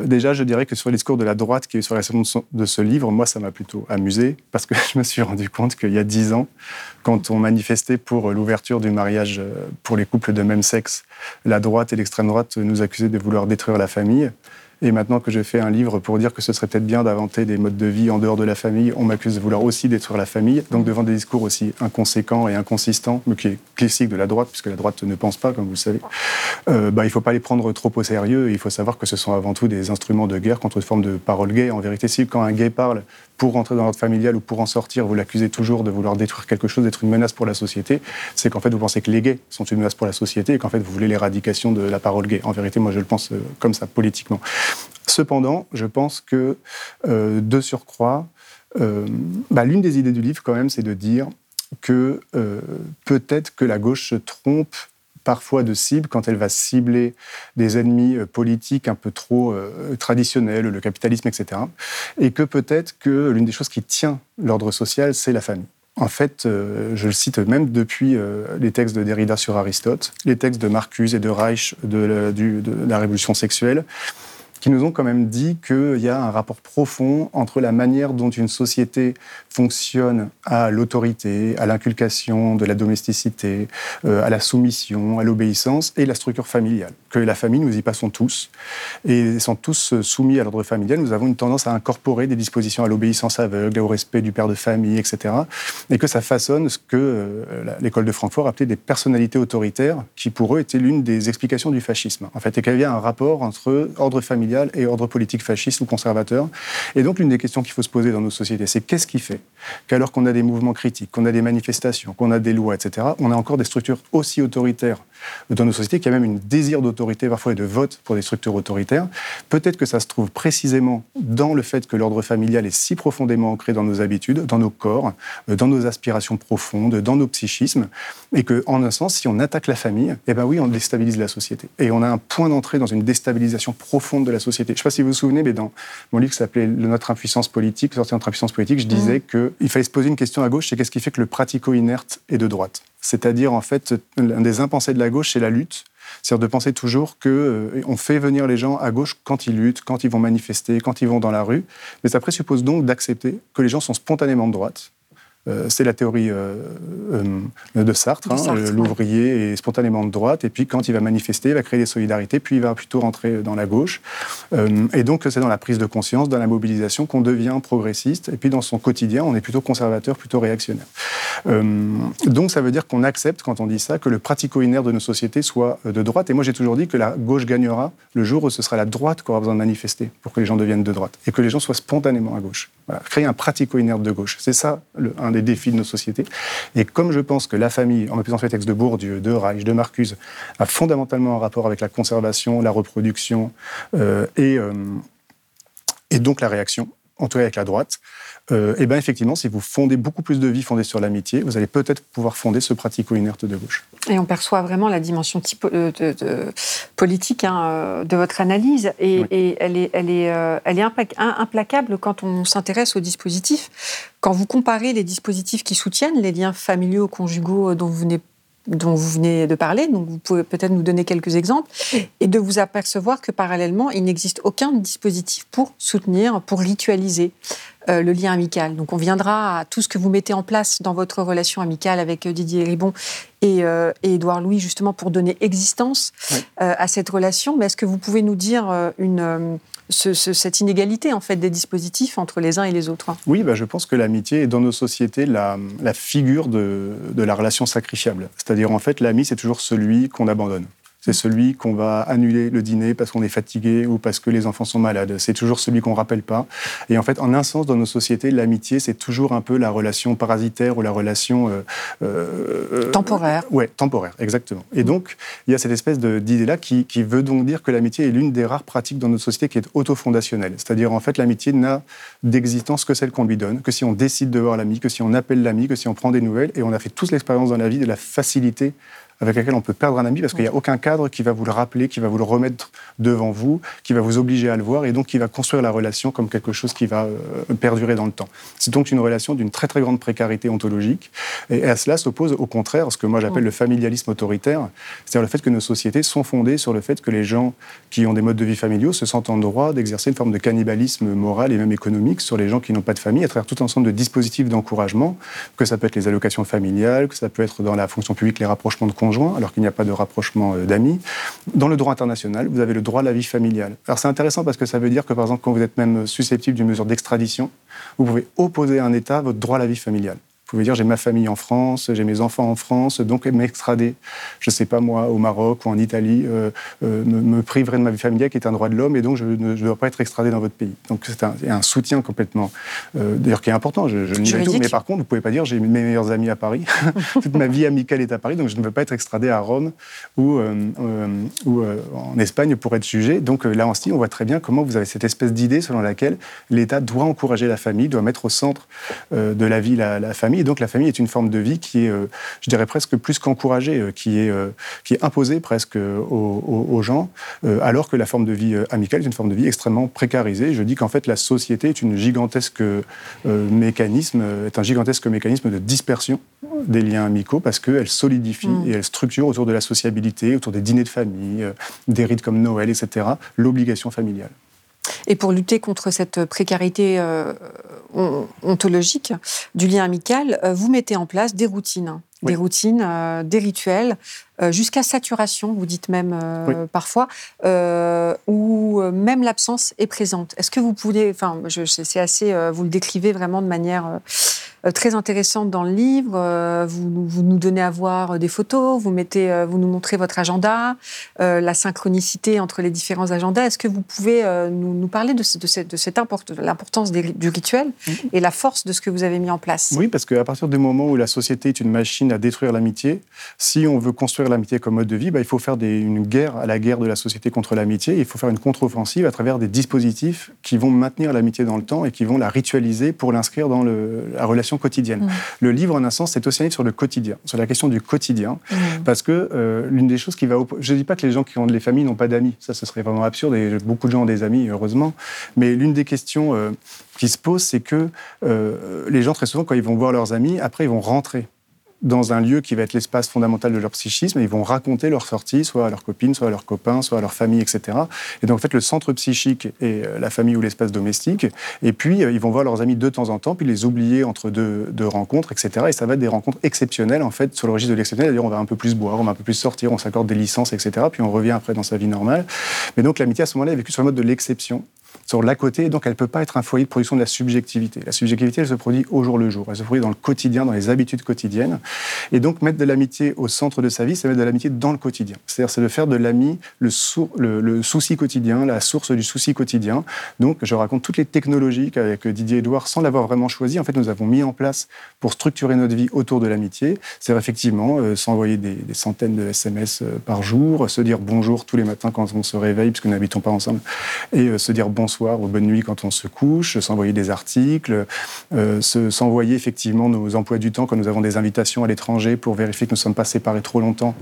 déjà, je dirais que sur les discours de la droite qui est sur la réception de ce livre, moi, ça m'a plutôt amusé parce que je me suis rendu compte qu'il y a dix ans, quand on manifestait pour l'ouverture du mariage pour les couples de même sexe, la droite et l'extrême droite nous accusaient de vouloir détruire la famille. Et maintenant que j'ai fait un livre pour dire que ce serait peut-être bien d'inventer des modes de vie en dehors de la famille, on m'accuse de vouloir aussi détruire la famille. Donc devant des discours aussi inconséquents et inconsistants, mais qui est classique de la droite, puisque la droite ne pense pas, comme vous le savez, euh, bah, il ne faut pas les prendre trop au sérieux. il faut savoir que ce sont avant tout des instruments de guerre contre une forme de parole gay. En vérité, si quand un gay parle pour rentrer dans l'ordre familial ou pour en sortir, vous l'accusez toujours de vouloir détruire quelque chose, d'être une menace pour la société, c'est qu'en fait vous pensez que les gays sont une menace pour la société et qu'en fait vous voulez l'éradication de la parole gay. En vérité, moi je le pense euh, comme ça politiquement. Cependant, je pense que euh, de surcroît, euh, bah, l'une des idées du livre quand même, c'est de dire que peut-être que la gauche se trompe parfois de cible quand elle va cibler des ennemis euh, politiques un peu trop euh, traditionnels, le capitalisme, etc. Et que peut-être que l'une des choses qui tient l'ordre social, c'est la famille. En fait, euh, je le cite même depuis les textes de Derrida sur Aristote, les textes de Marcuse et de Reich de la, de la révolution sexuelle. Qui nous ont quand même dit qu'il y a un rapport profond entre la manière dont une société fonctionne à l'autorité, à l'inculcation de la domesticité, euh, à la soumission, à l'obéissance et la structure familiale. Que la famille, nous y passons tous. Et étant tous soumis à l'ordre familial, nous avons une tendance à incorporer des dispositions à l'obéissance aveugle, au respect du père de famille, etc. Et que ça façonne ce que euh, l'école de Francfort appelait des personnalités autoritaires, qui pour eux étaient l'une des explications du fascisme. En fait, et qu'il y avait un rapport entre ordre familial et ordre politique fasciste ou conservateur. Et donc, l'une des questions qu'il faut se poser dans nos sociétés, c'est qu'est-ce qui fait qu'alors qu'on a des mouvements critiques, qu'on a des manifestations, qu'on a des lois, etc., on a encore des structures aussi autoritaires dans nos sociétés, qu'il y a même un désir d'autorité parfois et de vote pour des structures autoritaires. Peut-être que ça se trouve précisément dans le fait que l'ordre familial est si profondément ancré dans nos habitudes, dans nos corps, euh, dans nos aspirations profondes, dans nos psychismes, et que, en un sens, si on attaque la famille, eh ben oui, on déstabilise la société. Et on a un point d'entrée dans une déstabilisation profonde de la société. Je ne sais pas si vous vous souvenez, mais dans mon livre qui s'appelait Notre impuissance politique, sorti Notre impuissance politique, je disais mmh. qu'il fallait se poser une question à gauche, c'est qu'est-ce qui fait que le pratico-inerte est de droite? C'est-à-dire, en fait, l'un des impensés de la gauche, c'est la lutte. C'est-à-dire de penser toujours qu'on euh, fait venir les gens à gauche quand ils luttent, quand ils vont manifester, quand ils vont dans la rue. Mais ça présuppose donc d'accepter que les gens sont spontanément de droite c'est la théorie euh, euh, de Sartre. Hein, l'ouvrier est spontanément de droite, et puis quand il va manifester, il va créer des solidarités, puis il va plutôt rentrer dans la gauche. et donc c'est dans la prise de conscience, dans la mobilisation qu'on devient progressiste, et puis dans son quotidien, on est plutôt conservateur, plutôt réactionnaire. donc ça veut dire qu'on accepte, quand on dit ça, que le pratico-iner de nos sociétés soit de droite. Et moi j'ai toujours dit que la gauche gagnera le jour où ce sera la droite qui aura besoin de manifester pour que les gens deviennent de droite, et que les gens soient spontanément à gauche. Créer un pratico-iner de gauche. C'est ça le, un des défis de nos sociétés. Et comme je pense que la famille, en m'appuyant sur les textes de Bourdieu, de Reich, de Marcuse, a fondamentalement un rapport avec la conservation, la reproduction euh, et, euh, et donc la réaction, en tout cas avec la droite, euh, et bien effectivement, si vous fondez beaucoup plus de vie fondée sur l'amitié, vous allez peut-être pouvoir fonder ce pratico-inerte de gauche. Et on perçoit vraiment la dimension euh, de, politique hein, euh, de votre analyse, et, elle est, elle est, elle est implacable quand on s'intéresse aux dispositifs. Quand vous comparez les dispositifs qui soutiennent les liens familiaux, conjugaux dont vous venez dont vous venez de parler, donc vous pouvez peut-être nous donner quelques exemples, et de vous apercevoir que parallèlement, il n'existe aucun dispositif pour soutenir, pour ritualiser euh, le lien amical. Donc on viendra à tout ce que vous mettez en place dans votre relation amicale avec euh, Didier Ribon et, euh, Édouard Louis, justement pour donner existence à cette relation. Mais est-ce que vous pouvez nous dire une, cette inégalité en fait des dispositifs entre les uns et les autres Oui, bah, je pense que l'amitié est dans nos sociétés la, figure de, de la relation sacrifiable. C'est-à-dire en fait l'ami c'est toujours celui qu'on abandonne. C'est celui qu'on va annuler le dîner parce qu'on est fatigué ou parce que les enfants sont malades. C'est toujours celui qu'on ne rappelle pas. Et en fait, en un sens, dans nos sociétés, l'amitié, c'est toujours un peu la relation parasitaire ou la relation... Euh, euh, temporaire. ouais, temporaire, exactement. Et donc, il y a cette espèce d'idée-là qui, qui, veut donc dire que l'amitié est l'une des rares pratiques dans notre société qui est autofondationnelle. C'est-à-dire, en fait, l'amitié n'a d'existence que celle qu'on lui donne, que si on décide de voir l'ami, que si on appelle l'ami, que si on prend des nouvelles. Et on a fait tous l'expérience dans la vie de la facilité avec laquelle on peut perdre un ami parce qu'il n'y a aucun cadre qui va vous le rappeler, qui va vous le remettre devant vous, qui va vous obliger à le voir et donc qui va construire la relation comme quelque chose qui va euh, perdurer dans le temps. C'est donc une relation d'une très très grande précarité ontologique et à cela s'oppose au contraire ce que moi j'appelle le familialisme autoritaire, c'est-à-dire le fait que nos sociétés sont fondées sur le fait que les gens qui ont des modes de vie familiaux se sentent en droit d'exercer une forme de cannibalisme moral et même économique sur les gens qui n'ont pas de famille à travers tout un ensemble de dispositifs d'encouragement, que ça peut être les allocations familiales, que ça peut être dans la fonction publique les rapprochements de alors qu'il n'y a pas de rapprochement euh, d'amis. Dans le droit international, vous avez le droit à la vie familiale. Alors c'est intéressant parce que ça veut dire que, par exemple, quand vous êtes même susceptible d'une mesure d'extradition, vous pouvez opposer à un État votre droit à la vie familiale. Vous pouvez dire j'ai ma famille en France, j'ai mes enfants en France, donc m'extrader, je ne sais pas moi, au Maroc ou en Italie, euh, euh, me, priverait de ma vie familiale qui est un droit de l'homme et donc je ne dois pas être extradé dans votre pays. Donc c'est un, soutien complètement, euh, d'ailleurs qui est important, je, je nie tout, mais par contre vous ne pouvez pas dire j'ai mes meilleurs amis à Paris, toute ma vie amicale est à Paris, donc je ne veux pas être extradé à Rome ou, ou en Espagne pour être jugé. Donc là ce on voit très bien comment vous avez cette espèce d'idée selon laquelle l'État doit encourager la famille, doit mettre au centre de la vie la famille et donc la famille est une forme de vie qui est, euh, je dirais presque plus qu'encouragée, euh, qui, est, euh, qui est imposée presque aux, gens, alors que la forme de vie amicale est une forme de vie extrêmement précarisée. Je dis qu'en fait la société est une gigantesque mécanisme, est un gigantesque mécanisme de dispersion des liens amicaux parce qu'elle solidifie mm. et elle structure autour de la sociabilité, autour des dîners de famille, des rites comme Noël, etc., l'obligation familiale. Et pour lutter contre cette précarité ontologique du lien amical, vous mettez en place des routines. Des routines, euh, des rituels, euh, jusqu'à saturation, vous dites même euh, parfois, où même l'absence est présente. Est-ce que vous pouvez, enfin, c'est assez, vous le décrivez vraiment de manière euh, très intéressante dans le livre. Euh, vous, vous, nous donnez à voir des photos, vous, mettez, euh, vous nous montrez votre agenda, la synchronicité entre les différents agendas. Est-ce que vous pouvez nous, nous, parler de, de, cette, de cette l'importance du rituel et la force de ce que vous avez mis en place? Oui, parce qu'à partir du moment où la société est une machine à détruire l'amitié, si on veut construire l'amitié comme mode de vie, bah, il faut faire des, une guerre à la guerre de la société contre l'amitié. Il faut faire une contre-offensive à travers des dispositifs qui vont maintenir l'amitié dans le temps et qui vont la ritualiser pour l'inscrire dans le, la relation quotidienne. Mmh. Le livre, en un sens, c'est aussi un livre sur le quotidien, sur la question du quotidien, mmh. parce que euh, l'une des choses qui va... Je ne dis pas que les gens qui ont des familles n'ont pas d'amis, ça, ce serait vraiment absurde, et beaucoup de gens ont des amis, heureusement, mais l'une des questions euh, qui se pose, c'est que euh, les gens, très souvent, quand ils vont voir leurs amis, après, ils vont rentrer dans un lieu qui va être l'espace fondamental de leur psychisme. Et ils vont raconter leur sortie, soit à leurs copines, soit à leurs copains, soit à leur famille, etc. Et donc, en fait, le centre psychique est euh, la famille ou l'espace domestique. Et puis, euh, ils vont voir leurs amis de temps en temps, puis les oublier entre deux, rencontres, etc. Et ça va être des rencontres exceptionnelles, en fait, sur le registre de l'exceptionnel. C'est-à-dire, on va un peu plus boire, on va un peu plus sortir, on s'accorde des licences, etc. Puis on revient après dans sa vie normale. Mais donc, l'amitié, à ce moment-là, est vécue sur le mode de l'exception sur l'à côté, donc elle ne peut pas être un foyer de production de la subjectivité. La subjectivité, elle se produit au jour le jour, elle se produit dans le quotidien, dans les habitudes quotidiennes. Et donc mettre de l'amitié au centre de sa vie, c'est mettre de l'amitié dans le quotidien. C'est-à-dire, c'est de faire de l'ami le, souci quotidien, la source du souci quotidien. Donc je raconte toutes les technologies qu'avec Didier Edouard, sans l'avoir vraiment choisi, en fait, nous avons mis en place pour structurer notre vie autour de l'amitié. C'est effectivement euh, s'envoyer des, centaines de SMS euh, par jour, se dire bonjour tous les matins quand on se réveille, puisque nous n'habitons pas ensemble, et euh, se dire bonsoir bonsoir ou bonne nuit quand on se couche, s'envoyer des articles, euh, s'envoyer effectivement nos emplois du temps quand nous avons des invitations à l'étranger pour vérifier que nous ne sommes pas séparés trop longtemps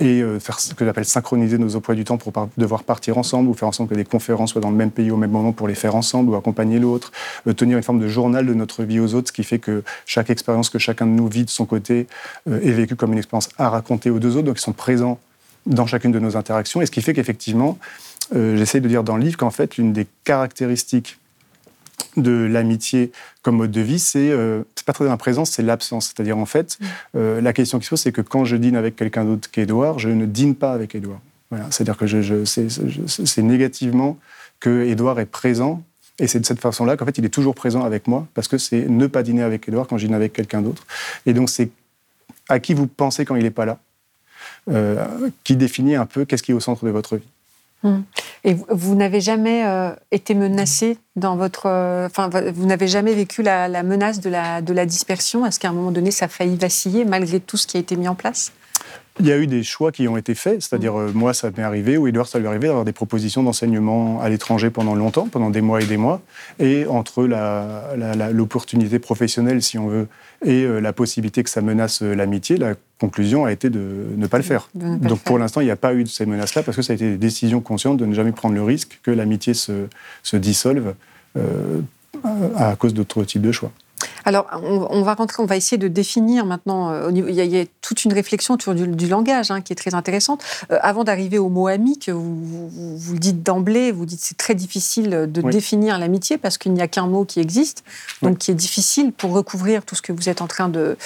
et euh, faire ce que j'appelle synchroniser nos emplois du temps pour devoir partir ensemble ou faire en sorte que des conférences soient dans le même pays au même moment pour les faire ensemble ou accompagner l'autre, euh, tenir une forme de journal de notre vie aux autres, ce qui fait que chaque expérience que chacun de nous vit de son côté est vécue comme une expérience à raconter aux deux autres, donc ils sont présents dans chacune de nos interactions, et ce qui fait qu'effectivement, euh, j'essaie de dire dans le livre qu'en fait, l'une des caractéristiques de l'amitié comme mode de vie, c'est euh, pas très la présence, c'est l'absence. C'est-à-dire, en fait, mm. euh, la question qui se pose, c'est que quand je dîne avec quelqu'un d'autre qu'Edouard, je ne dîne pas avec Edouard. Voilà. C'est-à-dire que je, c'est négativement que Edouard est présent. Et c'est de cette façon-là qu'en fait, il est toujours présent avec moi, parce que c'est ne pas dîner avec Edouard quand je dîne avec quelqu'un d'autre. Et donc, c'est à qui vous pensez quand il n'est pas là, euh, qui définit un peu qu'est-ce qui est au centre de votre vie. Hum. Et vous, n'avez jamais euh, été menacé dans votre. Euh, enfin, vous n'avez jamais vécu la, menace de la, de la dispersion? Est-ce qu'à un moment donné, ça a failli vaciller malgré tout ce qui a été mis en place? Il y a eu des choix qui ont été faits, c'est-à-dire euh, moi ça m'est arrivé, ou Edouard ça lui est arrivé d'avoir des propositions d'enseignement à l'étranger pendant longtemps, pendant des mois et des mois, et entre l'opportunité professionnelle, si on veut, et la possibilité que ça menace l'amitié, la conclusion a été de ne pas le faire. Donc pour l'instant, il n'y a pas eu de ces menaces-là parce que ça a été des décisions conscientes de ne jamais prendre le risque que l'amitié se, se dissolve euh, à cause d'autres types de choix. Alors, on, va rentrer, on va essayer de définir maintenant. Euh, il, y a, toute une réflexion autour du, langage hein, qui est très intéressante. Euh, avant d'arriver au mot ami, que vous, vous, le dites d'emblée, vous dites c'est très difficile de définir l'amitié parce qu'il n'y a qu'un mot qui existe, donc qui est difficile pour recouvrir tout ce que vous êtes en train de,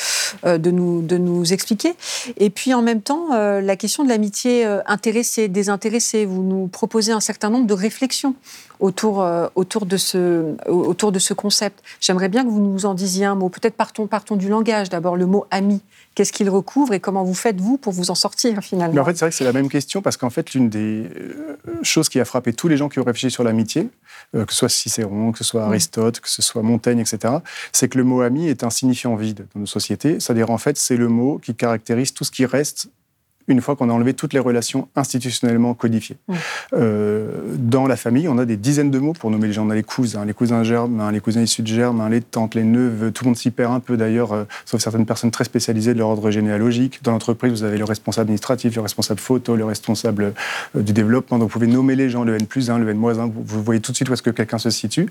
euh, de, nous, de nous expliquer. Et puis en même temps, la question de l'amitié intéressée, désintéressée, vous nous proposez un certain nombre de réflexions autour, euh, autour, de, ce, autour de ce concept. J'aimerais bien que vous nous en disiez un mot. Peut-être partons, partons du langage. D'abord, le mot ami. Qu'est-ce qu'il recouvre et comment vous faites, vous, pour vous en sortir, finalement? Mais En fait, c'est vrai que c'est la même question parce qu'en fait, l'une des euh, choses qui a frappé tous les gens qui ont réfléchi sur l'amitié, euh, que ce soit Cicéron, que ce soit Aristote, que ce soit Montaigne, etc., c'est que le mot ami est un signifiant vide dans nos sociétés. C'est-à-dire, en fait, c'est le mot qui caractérise tout ce qui reste une fois qu'on a enlevé toutes les relations institutionnellement codifiées. Euh, dans la famille, on a des dizaines de mots pour nommer les gens. On a les cousins, les cousins germes, hein, les cousins issus de germes, hein, les tantes, les neveux. Tout le monde s'y perd un peu d'ailleurs, euh, sauf certaines personnes très spécialisées de l'ordre généalogique. Dans l'entreprise, vous avez le responsable administratif, le responsable photo, le responsable euh, du développement. Donc vous pouvez nommer les gens, le N plus 1, le N moins 1. Vous voyez tout de suite où est-ce que quelqu'un se situe.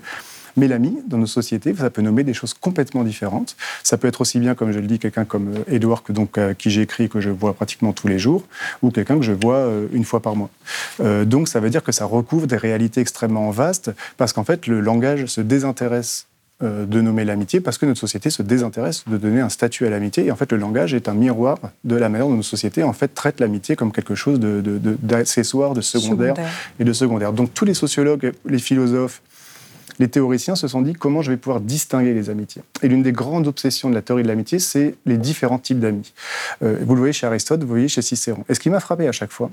Mais l'ami, dans nos sociétés, ça peut nommer des choses complètement différentes. Ça peut être aussi bien, comme je le dis, quelqu'un comme Edouard, que donc, qui j'écris, que je vois pratiquement tous les jours, ou quelqu'un que je vois une fois par mois. donc ça veut dire que ça recouvre des réalités extrêmement vastes, parce qu'en fait, le langage se désintéresse euh, de nommer l'amitié parce que notre société se désintéresse de donner un statut à l'amitié. Et en fait, le langage est un miroir de la manière dont nos sociétés en fait, traitent l'amitié comme quelque chose d'accessoire, de, de, secondaire, et de secondaire. Donc tous les sociologues, les philosophes, les théoriciens se sont dit comment je vais pouvoir distinguer les amitiés? Et l'une des grandes obsessions de la théorie de l'amitié, c'est les différents types d'amis. Euh, vous le voyez chez Aristote, vous le voyez chez Cicéron. Et ce qui m'a frappé à chaque fois,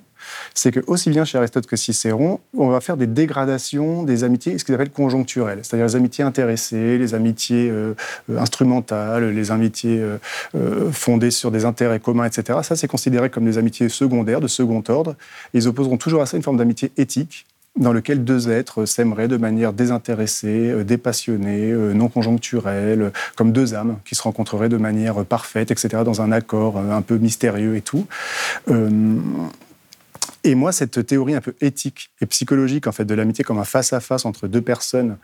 c'est que aussi bien chez Aristote que Cicéron, on va faire des dégradations des amitiés, ce qu'ils appellent conjoncturelles, c'est-à-dire les amitiés intéressées, les amitiés euh, instrumentales, les amitiés euh, fondées sur des intérêts communs, etc. Ça, c'est considéré comme des amitiés secondaires, de second ordre. ils opposeront toujours à ça une forme d'amitié éthique, dans lequel deux êtres s'aimeraient de manière désintéressée, euh, dépassionnée, euh, non conjoncturelle, comme deux âmes qui se rencontreraient de manière parfaite, etc., dans un accord euh, un peu mystérieux et tout. Et moi, cette théorie un peu éthique et psychologique en fait de l'amitié comme un face-à-face entre deux personnes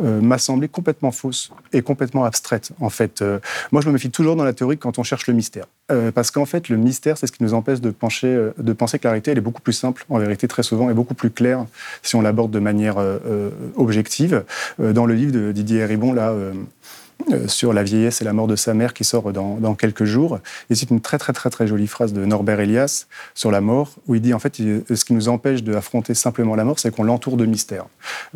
euh, m'a semblé complètement fausse et complètement abstraite. En fait, euh, moi, je me méfie toujours dans la théorie quand on cherche le mystère, euh, parce qu'en fait, le mystère, c'est ce qui nous empêche de, pencher, de penser que la réalité, elle est beaucoup plus simple, en vérité, très souvent, et beaucoup plus claire si on l'aborde de manière objective. dans le livre de Didier Ribon, là. Euh, sur la vieillesse et la mort de sa mère qui sort dans, quelques jours. Et c'est une très très très très jolie phrase de Norbert Elias sur la mort, où il dit en fait ce qui nous empêche d'affronter simplement la mort, c'est qu'on l'entoure de mystère.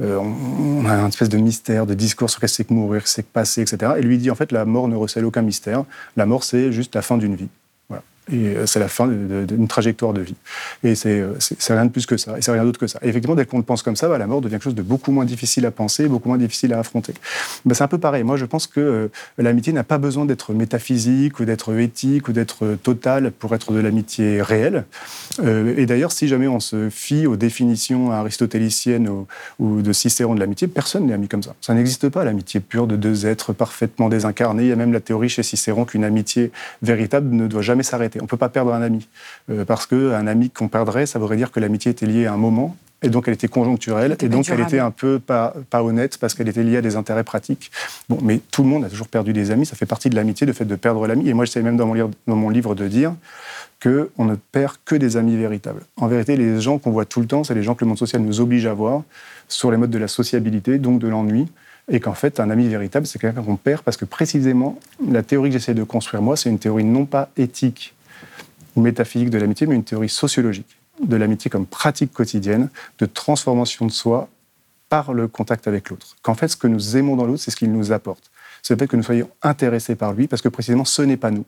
Euh, on, a une espèce de mystère, de discours sur ce que c'est que mourir, c'est que passer, etc. Et lui dit en fait la mort ne recèle aucun mystère. La mort c'est juste la fin d'une vie. Et euh, c'est la fin d'une trajectoire de vie. Et euh, c'est rien de plus que ça. Et c'est rien d'autre que ça. Et effectivement, dès qu'on le pense comme ça, bah, la mort devient quelque chose de beaucoup moins difficile à penser, beaucoup moins difficile à affronter. Bah, c'est un peu pareil. Moi, je pense que euh, l'amitié n'a pas besoin d'être métaphysique ou d'être éthique ou d'être totale pour être de l'amitié réelle. et d'ailleurs, si jamais on se fie aux définitions aristotéliciennes ou, de Cicéron de l'amitié, personne n'est ami comme ça. Ça n'existe pas, l'amitié pure de deux êtres parfaitement désincarnés. Il y a même la théorie chez Cicéron qu'une amitié véritable ne doit jamais s'arrêter. On ne peut pas perdre un ami. Euh, parce qu'un ami qu'on perdrait, ça voudrait dire que l'amitié était liée à un moment, et donc elle était conjoncturelle, et donc elle était un peu pas, pas honnête parce qu'elle était liée à des intérêts pratiques. Bon, mais tout le monde a toujours perdu des amis, ça fait partie de l'amitié, le fait de perdre l'ami. Et moi, j'essaie même dans mon, livre, dans mon livre de dire qu'on ne perd que des amis véritables. En vérité, les gens qu'on voit tout le temps, c'est les gens que le monde social nous oblige à voir sur les modes de la sociabilité, donc de l'ennui, et qu'en fait, un ami véritable, c'est quelqu'un qu'on perd parce que précisément, la théorie que j'essaie de construire moi, c'est une théorie non pas éthique ou métaphysique de l'amitié, mais une théorie sociologique de l'amitié comme pratique quotidienne de transformation de soi par le contact avec l'autre. Qu'en fait, ce que nous aimons dans l'autre, c'est ce qu'il nous apporte. C'est le fait que nous soyons intéressés par lui, parce que précisément, ce n'est pas nous.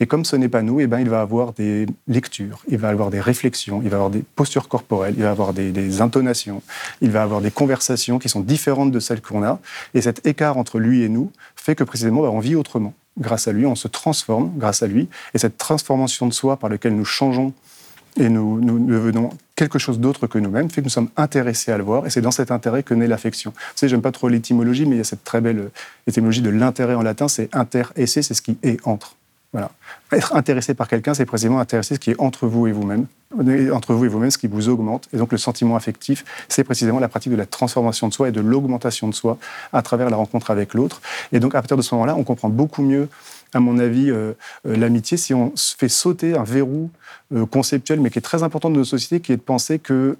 Et comme ce n'est pas nous, eh ben, il va avoir des lectures, il va avoir des réflexions, il va avoir des postures corporelles, il va avoir des, intonations, il va avoir des conversations qui sont différentes de celles qu'on a. Et cet écart entre lui et nous fait que précisément, ben, on vit autrement grâce à lui, on se transforme grâce à lui. Et cette transformation de soi par laquelle nous changeons et nous, devenons quelque chose d'autre que nous-mêmes, fait que nous sommes intéressés à le voir, et c'est dans cet intérêt que naît l'affection. Vous savez, j'aime pas trop l'étymologie, mais il y a cette très belle étymologie de l'intérêt en latin, c'est inter esse, c'est ce qui est entre. Voilà. Être intéressé par quelqu'un, c'est précisément intéresser ce qui est entre vous et vous-même, entre vous et vous-même, ce qui vous augmente. Et donc le sentiment affectif, c'est précisément la pratique de la transformation de soi et de l'augmentation de soi à travers la rencontre avec l'autre. Et donc à partir de ce moment-là, on comprend beaucoup mieux à mon avis, euh, euh, l'amitié, si on fait sauter un verrou euh, conceptuel, mais qui est très important de nos sociétés, qui est de penser que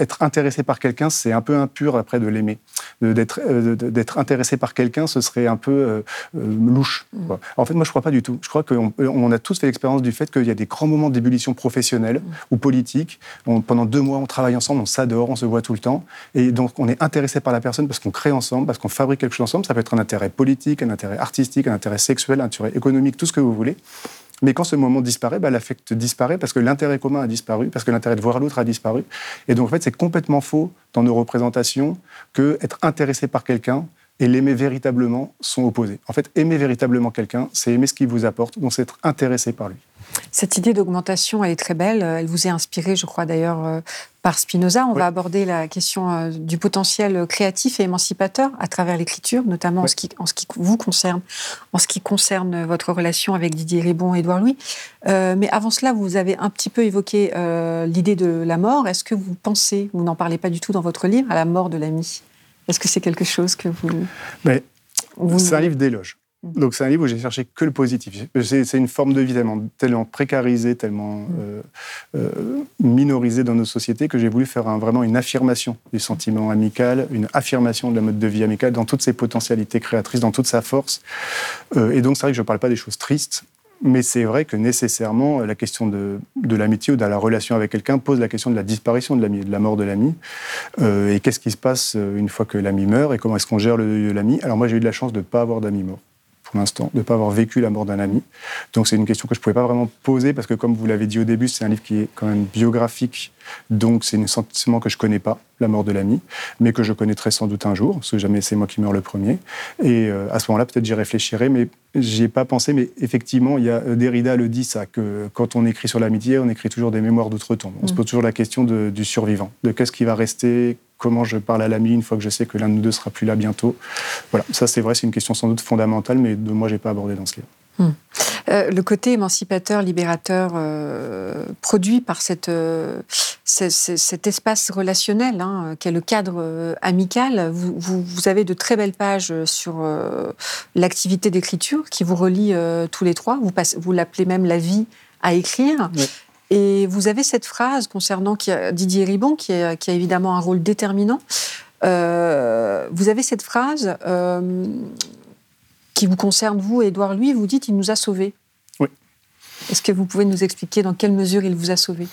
être intéressé par quelqu'un, c'est un peu impur après de l'aimer. D'être euh, d'être intéressé par quelqu'un, ce serait un peu euh, euh, louche. Mm. En fait, moi, je crois pas du tout. Je crois qu'on on a tous fait l'expérience du fait qu'il y a des grands moments d'ébullition professionnelle mm. ou politique. pendant deux mois, on travaille ensemble, on s'adore, on se voit tout le temps. Et donc, on est intéressé par la personne parce qu'on crée ensemble, parce qu'on fabrique quelque chose ensemble. Ça peut être un intérêt politique, un intérêt artistique, un intérêt sexuel, un intérêt économique, tout ce que vous voulez. Mais quand ce moment disparaît, bah, l'affect disparaît parce que l'intérêt commun a disparu, parce que l'intérêt de voir l'autre a disparu. Et donc, en fait, c'est complètement faux dans nos représentations que être intéressé par quelqu'un et l'aimer véritablement sont opposés. En fait, aimer véritablement quelqu'un, c'est aimer ce qu'il vous apporte, donc c'est être intéressé par lui. Cette idée d'augmentation, elle est très belle. Elle vous est inspirée, je crois d'ailleurs, euh, par Spinoza. On va aborder la question euh, du potentiel créatif et émancipateur à travers l'écriture, notamment en, ce qui, en ce qui vous concerne, en ce qui concerne votre relation avec Didier Ribon et Édouard Louis. Euh, mais avant cela, vous avez un petit peu évoqué l'idée de la mort. Est-ce que vous pensez, vous n'en parlez pas du tout dans votre livre, à la mort de l'ami? Est-ce que c'est quelque chose que vous... Mais c'est un livre d'éloge. Donc c'est un livre où j'ai cherché que le positif. C'est une forme de vie tellement, tellement précarisée, tellement mm. euh, euh, minorisée dans nos sociétés que j'ai voulu faire vraiment une affirmation du sentiment amical, une affirmation de la mode de vie amicale dans toutes ses potentialités créatrices, dans toute sa force. Euh, et donc c'est vrai que je ne parle pas des choses tristes, mais c'est vrai que nécessairement, la question de, de l'amitié ou de la relation avec quelqu'un pose la question de la disparition de l'ami, de la mort de l'ami. Euh, et qu'est-ce qui se passe une fois que l'ami meurt et comment est-ce qu'on gère l'ami? Alors moi, j'ai eu de la chance de ne pas avoir d'amis mort pour l'instant, de ne pas avoir vécu la mort d'un ami. Donc c'est une question que je ne pouvais pas vraiment poser parce que comme vous l'avez dit au début, c'est un livre qui est quand même biographique. Donc c'est un sentiment que je ne connais pas, la mort de l'ami, mais que je connaîtrai sans doute un jour, parce que jamais c'est moi qui meurs le premier. Et euh, à ce moment-là, peut-être j'y réfléchirai, mais j'y ai pas pensé. Mais effectivement, il y a euh, Derrida le dit ça, que quand on écrit sur l'amitié, on écrit toujours des mémoires d'autres temps. On se mm. pose toujours la question du survivant, de qu'est-ce qui va rester, comment je parle à l'ami une fois que je sais que l'un de nous deux sera plus là bientôt. Voilà, ça c'est vrai, c'est une question sans doute fondamentale, mais de moi j'ai pas abordé dans ce livre. Hmm. Euh, le côté émancipateur, libérateur, euh, produit par cette, euh, cet espace relationnel, hein, qui est le cadre amical. Vous, vous, avez de très belles pages sur l'activité d'écriture qui vous relie tous les trois. Vous, vous l'appelez même la vie à écrire. Et vous avez cette phrase concernant Didier Ribon, qui, a évidemment un rôle déterminant. Euh, vous avez cette phrase euh, qui vous concerne, vous, Édouard, lui, vous dites il nous a sauvés. Oui. Est-ce que vous pouvez nous expliquer dans quelle mesure il vous a sauvés?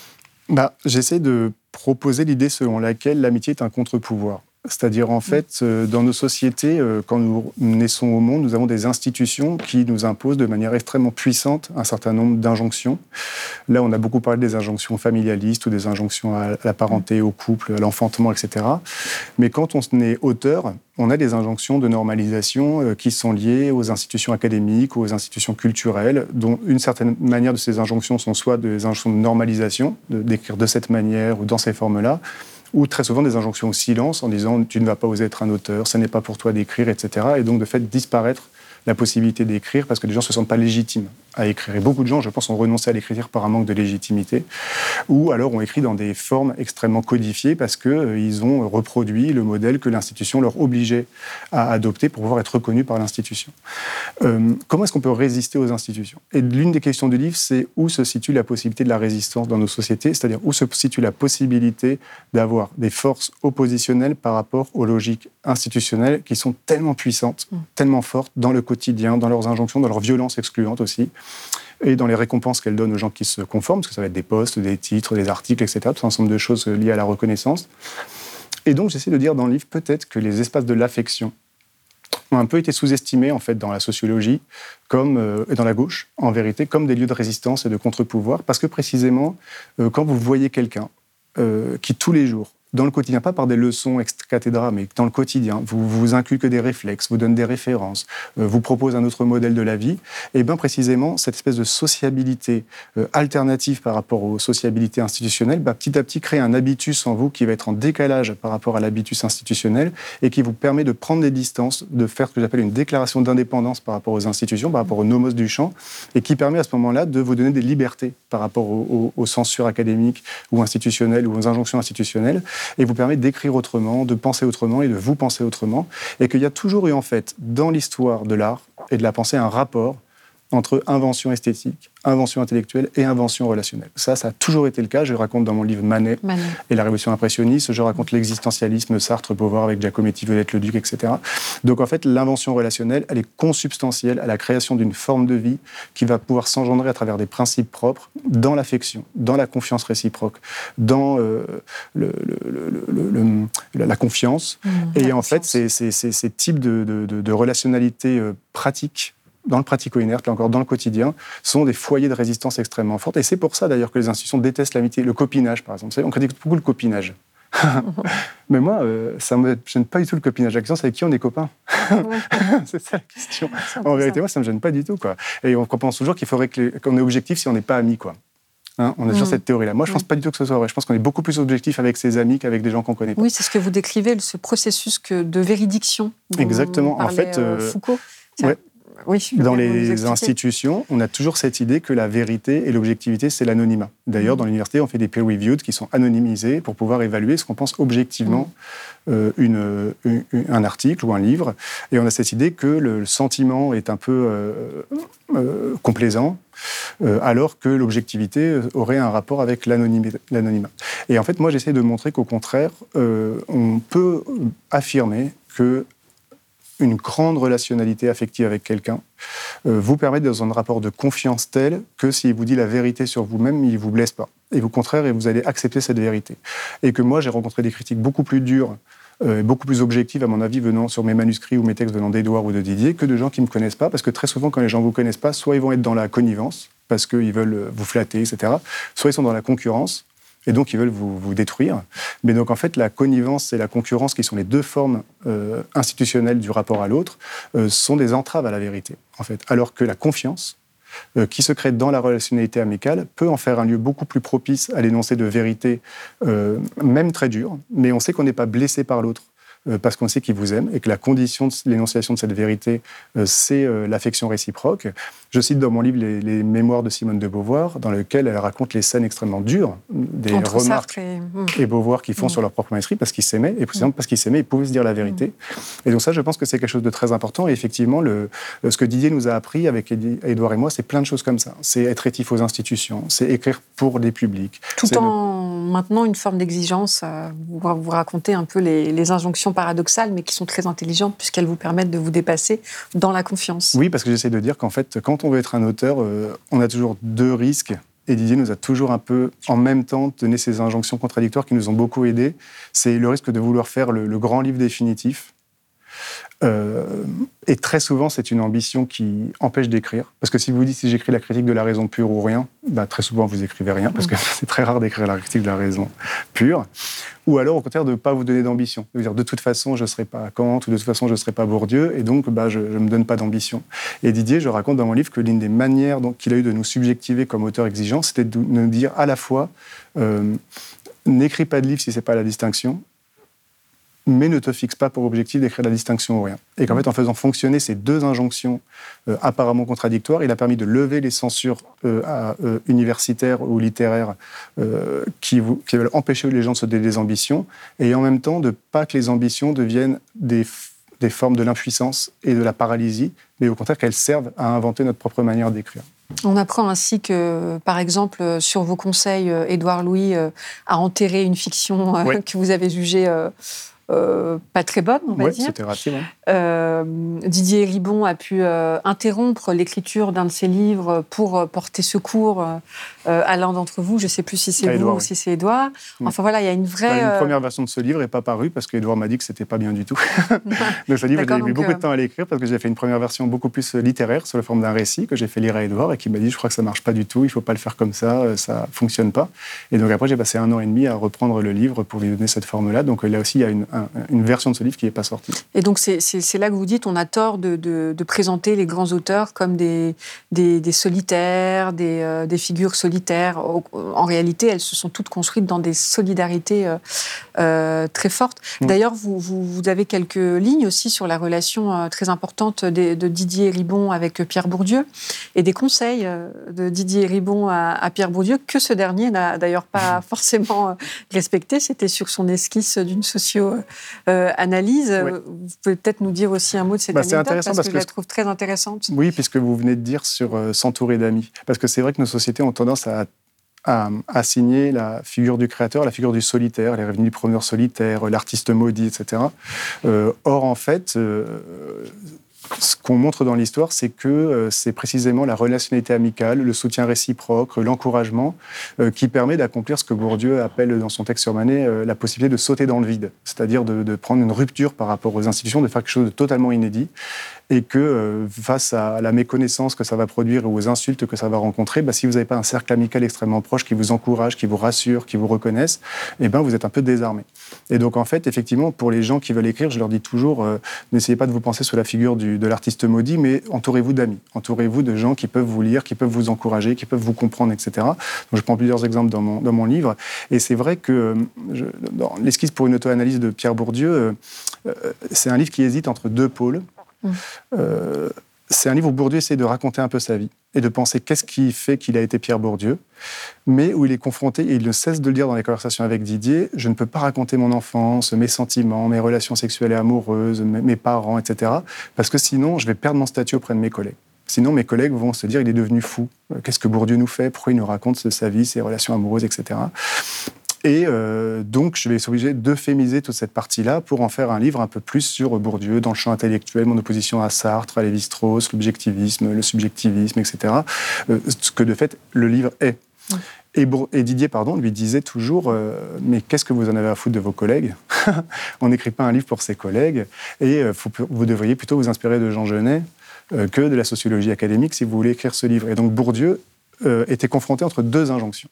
Bah, J'essaie de proposer l'idée selon laquelle l'amitié est un contre-pouvoir. C'est-à-dire, en fait, euh, dans nos sociétés, euh, quand nous naissons au monde, nous avons des institutions qui nous imposent de manière extrêmement puissante un certain nombre d'injonctions. Là, on a beaucoup parlé des injonctions familialistes ou des injonctions à la parenté, au couple, à l'enfantement, etc. Mais quand on est auteur, on a des injonctions de normalisation euh, qui sont liées aux institutions académiques aux institutions culturelles, dont une certaine manière de ces injonctions sont soit des injonctions de normalisation, d'écrire de cette manière ou dans ces formes-là, ou très souvent des injonctions au silence en disant tu ne vas pas oser être un auteur, ce n'est pas pour toi d'écrire, etc. Et donc de fait disparaître la possibilité d'écrire parce que les gens ne se sentent pas légitimes à écrire. Et beaucoup de gens, je pense, ont renoncé à l'écriture par un manque de légitimité, ou alors ont écrit dans des formes extrêmement codifiées parce qu'ils euh, ont reproduit le modèle que l'institution leur obligeait à adopter pour pouvoir être reconnu par l'institution. Euh, comment est-ce qu'on peut résister aux institutions? Et l'une des questions du livre, c'est où se situe la possibilité de la résistance dans nos sociétés, c'est-à-dire où se situe la possibilité d'avoir des forces oppositionnelles par rapport aux logiques institutionnelles qui sont tellement puissantes, mm. tellement fortes dans le quotidien, dans leurs injonctions, dans leur violence excluante aussi, et dans les récompenses qu'elle donne aux gens qui se conforment, parce que ça va être des postes, des titres, des articles, etc., tout un ensemble de choses liées à la reconnaissance. Et donc, j'essaie de dire dans le livre peut-être que les espaces de l'affection ont un peu été sous-estimés en fait dans la sociologie, comme euh, et dans la gauche, en vérité, comme des lieux de résistance et de contre-pouvoir, parce que précisément, euh, quand vous voyez quelqu'un euh, qui tous les jours dans le quotidien, pas par des leçons ex-cathédra, mais dans le quotidien, vous vous inculque des réflexes, vous donne des références, euh, vous propose un autre modèle de la vie, et bien précisément, cette espèce de sociabilité euh, alternative par rapport aux sociabilités institutionnelles, bah, petit à petit crée un habitus en vous qui va être en décalage par rapport à l'habitus institutionnel et qui vous permet de prendre des distances, de faire ce que j'appelle une déclaration d'indépendance par rapport aux institutions, par rapport aux nomos du champ, et qui permet à ce moment-là de vous donner des libertés par rapport aux censures académiques ou institutionnelles ou aux injonctions institutionnelles et vous permet d'écrire autrement, de penser autrement et de vous penser autrement. Et qu'il y a toujours eu, en fait, dans l'histoire de l'art et de la pensée, un rapport entre invention esthétique, invention intellectuelle et invention relationnelle. Ça, ça a toujours été le cas. Je raconte dans mon livre Manet, et la révolution impressionniste, je raconte l'existentialisme, Sartre, Beauvoir avec Giacometti, Violette-le-Duc, etc. Donc en fait, l'invention relationnelle, elle est consubstantielle à la création d'une forme de vie qui va pouvoir s'engendrer à travers des principes propres dans l'affection, dans la confiance réciproque, dans euh, le, la confiance. Mmh, et en fait, ces, ces, types de, de, de relationnalité euh, pratiques dans le pratico-inerte, là encore dans le quotidien, sont des foyers de résistance extrêmement fortes. Et c'est pour ça d'ailleurs que les institutions détestent l'amitié. Le copinage, par exemple. Vous savez, on critique beaucoup le copinage. Mais moi, euh, ça ne me gêne pas du tout le copinage. La question, c'est avec qui on est copains C'est ça la question. En vérité, moi, ça ne me gêne pas du tout. Quoi. Et on pense toujours qu'il faudrait qu'on est objectif si on n'est pas amis. Quoi. Hein, on a toujours mm. cette théorie-là. Moi, je ne pense mm. pas du tout que ce soit vrai. Je pense qu'on est beaucoup plus objectif avec ses amis qu'avec des gens qu'on connaît pas. Oui, c'est ce que vous décrivez, ce processus que de véridiction. Exactement. En fait, euh, Foucault. Oui, dans les institutions, on a toujours cette idée que la vérité et l'objectivité, c'est l'anonymat. D'ailleurs, mm. dans l'université, on fait des peer-reviewed qui sont anonymisés pour pouvoir évaluer ce qu'on pense objectivement mm. euh, une, un article ou un livre. Et on a cette idée que le, sentiment est un peu euh, euh, complaisant, alors que l'objectivité aurait un rapport avec l'anonymat. Et en fait, moi, j'essaie de montrer qu'au contraire, on peut affirmer que une grande relationnalité affective avec quelqu'un euh, vous permet d'être dans un rapport de confiance tel que s'il vous dit la vérité sur vous-même, il ne vous blesse pas. Et au contraire, et vous allez accepter cette vérité. Et que moi, j'ai rencontré des critiques beaucoup plus dures, euh, beaucoup plus objectives, à mon avis, venant sur mes manuscrits ou mes textes venant d'Edouard ou de Didier, que de gens qui ne me connaissent pas. Parce que très souvent, quand les gens ne vous connaissent pas, soit ils vont être dans la connivence, parce qu'ils veulent vous flatter, etc. Soit ils sont dans la concurrence, et donc ils veulent vous, détruire. Mais donc en fait, la connivence et la concurrence, qui sont les deux formes euh, institutionnelles du rapport à l'autre, euh, sont des entraves à la vérité, en fait. Alors que la confiance, euh, qui se crée dans la relationnalité amicale, peut en faire un lieu beaucoup plus propice à l'énoncé de vérité, même très dur, mais on sait qu'on n'est pas blessé par l'autre. Euh, parce qu'on sait qu'il vous aime et que la condition de l'énonciation de cette vérité, euh, c'est euh, l'affection réciproque. Je cite dans mon livre les, mémoires de Simone de Beauvoir, dans lequel elle raconte les scènes extrêmement dures, des remarques hmm. et... Beauvoir qui font hmm. sur leur propre maîtrise parce qu'ils s'aimaient, et précisément hmm. parce qu'ils s'aimaient, ils pouvaient se dire la vérité. Et donc ça, je pense que c'est quelque chose de très important. Et effectivement, le, ce que Didier nous a appris avec Édouard et moi, c'est plein de choses comme ça. C'est être rétif aux institutions, c'est écrire pour des publics. Tout en maintenant une forme d'exigence. Vous, vous racontez un peu les, les injonctions paradoxales, mais qui sont très intelligentes puisqu'elles vous permettent de vous dépasser dans la confiance. Oui, parce que j'essaie de dire qu'en fait, quand on veut être un auteur, euh, on a toujours deux risques. Et Didier nous a toujours un peu, en même temps, donné ces injonctions contradictoires qui nous ont beaucoup aidés. C'est le risque de vouloir faire le grand livre définitif, euh, et très souvent, c'est une ambition qui empêche d'écrire. Parce que si vous dites si j'écris la critique de la raison pure ou rien, bah, très souvent vous écrivez rien, parce que mm. c'est très rare d'écrire la critique de la raison pure. Ou alors, au contraire, de ne pas vous donner d'ambition. De dire de toute façon, je ne serai pas Kant, ou de toute façon, je ne serai pas Bourdieu, et donc bah, je ne me donne pas d'ambition. Et Didier, je raconte dans mon livre que l'une des manières qu'il a eu de nous subjectiver comme auteur exigeant, c'était de nous dire à la fois euh, n'écris pas de livre si ce n'est pas la distinction, mais ne te fixe pas pour objectif d'écrire la distinction ou rien. Et qu'en fait, en faisant fonctionner ces deux injonctions euh, apparemment contradictoires, il a permis de lever les censures euh, euh, universitaires ou littéraires qui, qui, veulent empêcher les gens de se donner des ambitions, et en même temps de pas que les ambitions deviennent des, des formes de l'impuissance et de la paralysie, mais au contraire qu'elles servent à inventer notre propre manière d'écrire. On apprend ainsi que, par exemple, sur vos conseils, Édouard Louis a enterré une fiction que vous avez jugée euh, pas très bonne, on va dire. C'était raté, euh, Didier Ribon a pu euh, interrompre l'écriture d'un de ses livres pour porter secours à l'un d'entre vous. Je ne sais plus si c'est vous ou si c'est Édouard. Mm. Enfin voilà, il y a une vraie. Bah, une première version de ce livre n'est pas parue parce qu'Édouard m'a dit que c'était pas bien du tout. donc ce livre, j'ai mis beaucoup de temps à l'écrire parce que j'ai fait une première version beaucoup plus littéraire sous la forme d'un récit que j'ai fait lire à Édouard et qui m'a dit je crois que ça marche pas du tout, il faut pas le faire comme ça, ça fonctionne pas. Et donc après j'ai passé un an et demi à reprendre le livre pour lui donner cette forme-là. Donc là aussi il y a une, une version de ce livre qui n'est pas sortie. Et donc c'est là que vous dites on a tort de, présenter les grands auteurs comme des, solitaires, des, euh, des, figures solitaires. En réalité, elles se sont toutes construites dans des solidarités euh, très fortes. Mm. D'ailleurs, vous, vous, avez quelques lignes aussi sur la relation très importante de, Didier Ribon avec Pierre Bourdieu et des conseils de Didier Ribon à, à Pierre Bourdieu que ce dernier n'a d'ailleurs pas forcément respecté. C'était sur son esquisse d'une socio euh, analyse. Vous pouvez peut-être nous dire aussi un mot de cette bah, anecdote intéressant parce, que, je la trouve très intéressante. Oui, puisque vous venez de dire sur euh, s'entourer d'amis. Parce que c'est vrai que nos sociétés ont tendance à à assigner la figure du créateur, la figure du solitaire, les revenus du promeneur solitaire, l'artiste maudit, etc. Euh, or, en fait, ce qu'on montre dans l'histoire, c'est que euh, c'est précisément la relationnalité amicale, le soutien réciproque, l'encouragement, euh, qui permet d'accomplir ce que Bourdieu appelle dans son texte sur Manet euh, la possibilité de sauter dans le vide, c'est-à-dire de, prendre une rupture par rapport aux institutions, de faire quelque chose de totalement inédit, et que face à la méconnaissance que ça va produire ou aux insultes que ça va rencontrer, bah, si vous n'avez pas un cercle amical extrêmement proche qui vous encourage, qui vous rassure, qui vous reconnaisse, eh ben, vous êtes un peu désarmé. Et donc en fait, effectivement, pour les gens qui veulent écrire, je leur dis toujours, n'essayez pas de vous penser sur la figure du de l'artiste maudit, mais entourez-vous d'amis, entourez-vous de gens qui peuvent vous lire, qui peuvent vous encourager, qui peuvent vous comprendre, etc. Donc, je prends plusieurs exemples dans mon, dans mon livre. Et c'est vrai que je, dans l'esquisse pour une auto-analyse de Pierre Bourdieu, euh, euh, c'est un livre qui hésite entre deux pôles. Mmh. Euh, c'est un livre où Bourdieu essaie de raconter un peu sa vie et de penser qu'est-ce qui fait qu'il a été Pierre Bourdieu, mais où il est confronté, et il ne cesse de le dire dans les conversations avec Didier, je ne peux pas raconter mon enfance, mes sentiments, mes relations sexuelles et amoureuses, mes parents, etc., parce que sinon, je vais perdre mon statut auprès de mes collègues. Sinon, mes collègues vont se dire, il est devenu fou. Qu'est-ce que Bourdieu nous fait? Pourquoi il nous raconte sa vie, ses relations amoureuses, etc. Et euh, donc, je vais être obligé d'euphémiser toute cette partie-là pour en faire un livre un peu plus sur Bourdieu, dans le champ intellectuel, mon opposition à Sartre, à Lévi-Strauss, l'objectivisme, le subjectivisme, etc. Euh, ce que de fait le livre est. Et, Didier, pardon, lui disait toujours euh, Mais qu'est-ce que vous en avez à foutre de vos collègues? On n'écrit pas un livre pour ses collègues, et vous devriez plutôt vous inspirer de Jean Genet que de la sociologie académique si vous voulez écrire ce livre. Et donc Bourdieu était confronté entre deux injonctions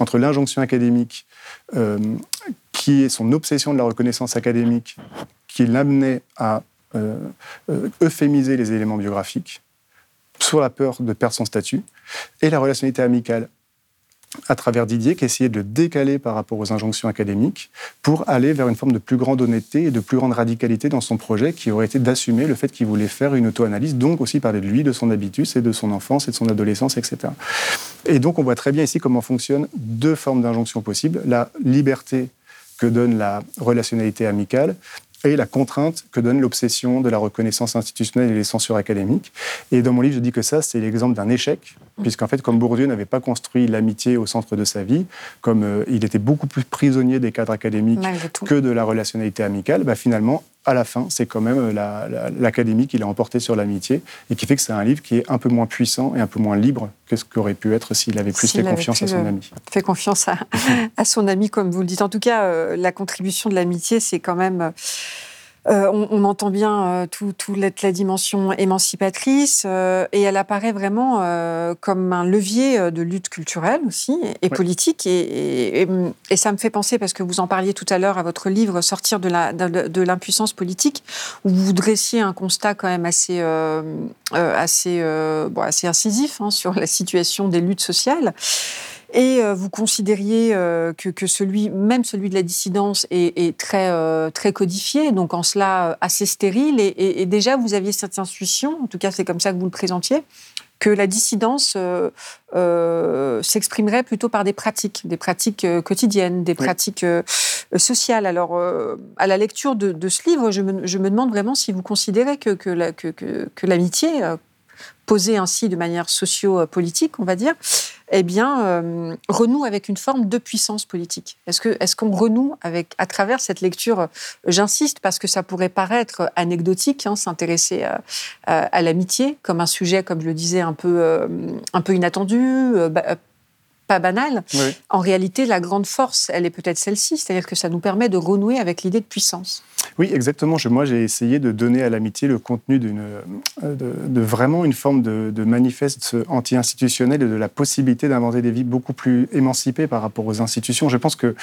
entre l'injonction académique, euh, qui est son obsession de la reconnaissance académique, qui l'amenait à euh, euh, euphémiser les éléments biographiques, sur la peur de perdre son statut, et la relationnalité amicale, à travers Didier, qui essayait de le décaler par rapport aux injonctions académiques pour aller vers une forme de plus grande honnêteté et de plus grande radicalité dans son projet, qui aurait été d'assumer le fait qu'il voulait faire une auto-analyse, donc aussi parler de lui, de son habitus et de son enfance et de son adolescence, etc. Et donc on voit très bien ici comment fonctionnent deux formes d'injonction possibles, la liberté que donne la relationnalité amicale et la contrainte que donne l'obsession de la reconnaissance institutionnelle et les censures académiques. Et dans mon livre, je dis que ça, c'est l'exemple d'un échec, puisqu'en fait, comme Bourdieu n'avait pas construit l'amitié au centre de sa vie, comme euh, il était beaucoup plus prisonnier des cadres académiques que de la relationnalité amicale, bah, finalement, à la fin, c'est quand même euh, l'académie qui l'a emporté sur l'amitié et qui fait que c'est un livre qui est un peu moins puissant et un peu moins libre que ce qu'aurait pu être s'il avait plus fait confiance à son euh, ami. Fait confiance à, son ami, comme vous le dites. En tout cas, la contribution de l'amitié, c'est quand même euh, on, entend bien euh, toute tout la, dimension émancipatrice euh, et elle apparaît vraiment comme un levier de lutte culturelle aussi et politique. Et, ça me fait penser, parce que vous en parliez tout à l'heure à votre livre Sortir de l'impuissance politique, où vous dressiez un constat quand même assez, assez, assez incisif hein, sur la situation des luttes sociales et euh, vous considériez euh, que, celui, même celui de la dissidence est, très, euh, très codifié, donc en cela assez stérile, et, déjà vous aviez cette intuition, en tout cas c'est comme ça que vous le présentiez, que la dissidence s'exprimerait plutôt par des pratiques, des pratiques quotidiennes, des pratiques sociales. Alors, à la lecture de, ce livre, je me, je me, demande vraiment si vous considérez que, que l'amitié, posée ainsi de manière socio-politique, on va dire, eh bien, euh, renoue avec une forme de puissance politique. Est-ce que est-ce qu'on renoue avec à travers cette lecture euh, J'insiste parce que ça pourrait paraître anecdotique, hein, s'intéresser à, l'amitié comme un sujet, comme je le disais, un peu euh, un peu inattendu, pas banal. En réalité, la grande force, elle est peut-être celle-ci, c'est-à-dire que ça nous permet de renouer avec l'idée de puissance. Oui, exactement. moi, j'ai essayé de donner à l'amitié le contenu euh, de, vraiment une forme de, manifeste anti-institutionnel et de la possibilité d'inventer des vies beaucoup plus émancipées par rapport aux institutions. Je pense que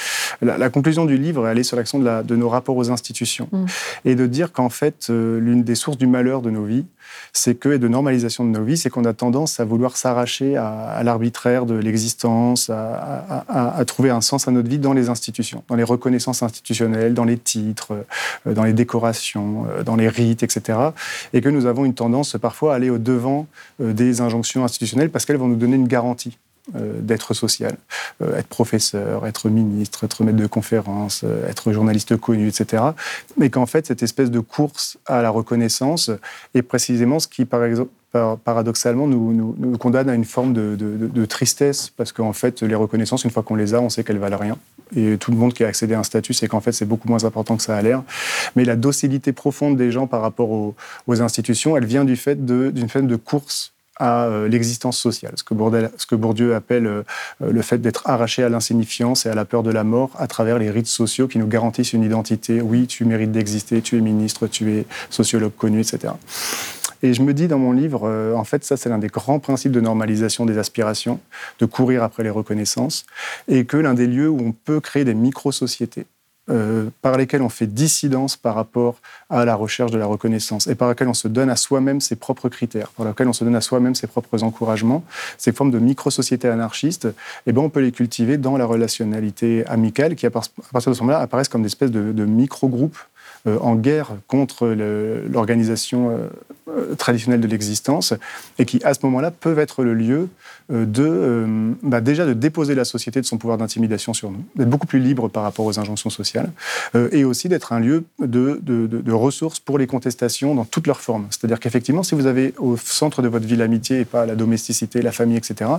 la, conclusion du livre, elle est sur l'action de, de, nos rapports aux institutions mm. et de dire qu'en fait, euh, l'une des sources du malheur de nos vies, c'est que, et de normalisation de nos vies, c'est qu'on a tendance à vouloir s'arracher à, l'arbitraire de l'existence, à, trouver un sens à notre vie dans les institutions, dans les reconnaissances institutionnelles, dans les titres, euh, dans les décorations, euh, dans les rites, etc. Et que nous avons une tendance parfois à aller au-devant euh, des injonctions institutionnelles parce qu'elles vont nous donner une garantie. D'être social, être professeur, être ministre, être maître de conférence, être journaliste connu, etc. Mais qu'en fait, cette espèce de course à la reconnaissance est précisément ce qui, par exemple, paradoxalement, nous, nous, condamne à une forme de, tristesse, parce qu'en fait, les reconnaissances, une fois qu'on les a, on sait qu'elles valent rien. Et tout le monde qui a accédé à un statut, c'est qu'en fait, c'est beaucoup moins important que ça a l'air. Mais la docilité profonde des gens par rapport aux, aux institutions, elle vient du fait d'une forme de course à euh, l'existence sociale, ce que, Bourdieu, appelle euh, le fait d'être arraché à l'insignifiance et à la peur de la mort à travers les rites sociaux qui nous garantissent une identité. Oui, tu mérites d'exister, tu es ministre, tu es sociologue connu, etc. Et je me dis dans mon livre, euh, en fait, ça c'est l'un des grands principes de normalisation des aspirations, de courir après les reconnaissances, et que l'un des lieux où on peut créer des micro-sociétés euh, par lesquels on fait dissidence par rapport à la recherche de la reconnaissance et par lesquels on se donne à soi-même ses propres critères, par lesquels on se donne à soi-même ses propres encouragements, ces formes de micro-sociétés anarchistes, eh ben on peut les cultiver dans la relationnalité amicale qui, à partir de ce moment-là, apparaissent comme des espèces de, de micro-groupes en guerre contre l'organisation traditionnelle de l'existence, et qui, à ce moment-là, peuvent être le lieu de, bah, déjà de déposer la société de son pouvoir d'intimidation sur nous, d'être beaucoup plus libre par rapport aux injonctions sociales, et aussi d'être un lieu de, de, de, ressources pour les contestations dans toutes leurs formes. C'est-à-dire qu'effectivement, si vous avez au centre de votre vie l'amitié et pas la domesticité, la famille, etc.,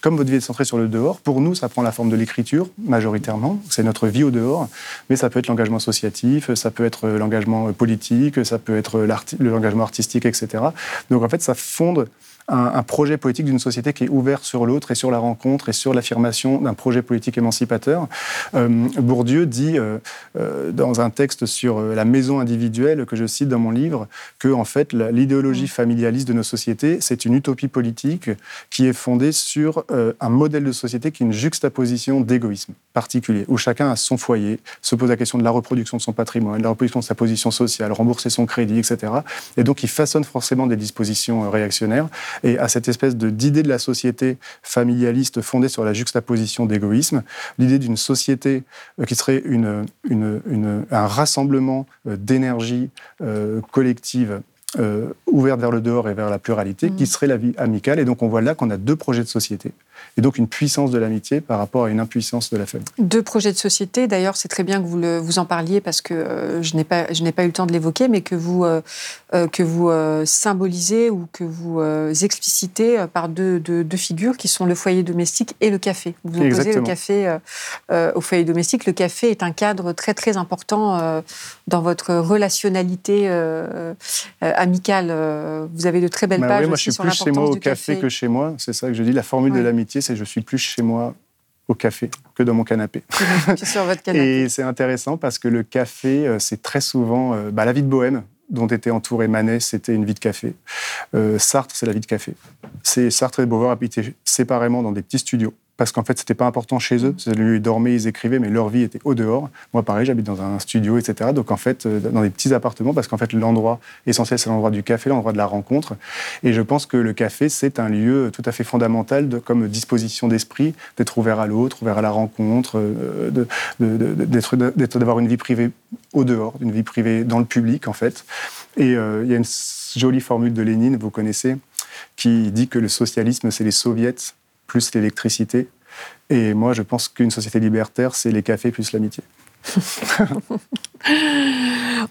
comme votre vie est centrée sur le dehors, pour nous, ça prend la forme de l'écriture, majoritairement. C'est notre vie au dehors, mais ça peut être l'engagement associatif, ça peut être l'engagement politique, ça peut être l'engagement artistique, etc. Donc en fait, ça fonde un, projet politique d'une société qui est ouverte sur l'autre et sur la rencontre et sur l'affirmation d'un projet politique émancipateur. Euh, Bourdieu dit euh, euh, dans un texte sur la maison individuelle que je cite dans mon livre que en fait l'idéologie familialiste de nos sociétés c'est une utopie politique qui est fondée sur un modèle de société qui est une juxtaposition d'égoïsme particulier où chacun a son foyer, se pose la question de la reproduction de son patrimoine, de la reproduction de sa position sociale, rembourser son crédit, etc. Et donc il façonne forcément des dispositions réactionnaires et à cette espèce d'idée de la société familialiste fondée sur la juxtaposition d'égoïsme, l'idée d'une société euh, qui serait un rassemblement euh, d'énergie euh, ouverte vers le dehors et vers la pluralité, qui mmh. serait la vie amicale. Et donc on voit là qu'on a deux projets de société et donc une puissance de l'amitié par rapport à une impuissance de la famille. Deux projets de société, d'ailleurs c'est très bien que vous, le, vous en parliez parce que euh, je n'ai pas, pas eu le temps de l'évoquer, mais que vous, euh, euh, que vous symbolisez ou que vous explicitez par deux, deux, figures qui sont le foyer domestique et le café. Vous opposez le café au foyer domestique. Le café est un cadre très très important dans votre relationnalité amicale. Vous avez de très belles bah pages oui, moi, aussi je suis plus chez moi au café, que chez moi. C'est ça que je dis. La formule de l'amitié, c'est je suis plus chez moi au café que dans mon canapé. sur votre canapé. Et c'est intéressant parce que le café, euh, c'est très souvent euh, bah, la vie de bohème dont était entouré Manet, c'était une vie de café. Euh, Sartre, c'est la vie de café. C'est Sartre et Beauvoir habitaient séparément dans des petits studios parce qu'en fait, c'était pas important chez eux. Ils dormaient, ils écrivaient, mais leur vie était au dehors. Moi, pareil, j'habite dans un studio, etc. Donc, en fait, euh, dans des petits appartements, parce qu'en fait, l'endroit essentiel, c'est l'endroit du café, l'endroit de la rencontre. Et je pense que le café, c'est un lieu tout à fait fondamental de, comme disposition d'esprit, d'être ouvert à l'autre, ouvert à la rencontre, euh, d'avoir une vie privée au dehors, une vie privée dans le public, en fait. Et euh, il y a une jolie formule de Lénine, vous connaissez, qui dit que le socialisme, c'est les soviets plus l'électricité. Et moi, je pense qu'une société libertaire, c'est les cafés plus l'amitié.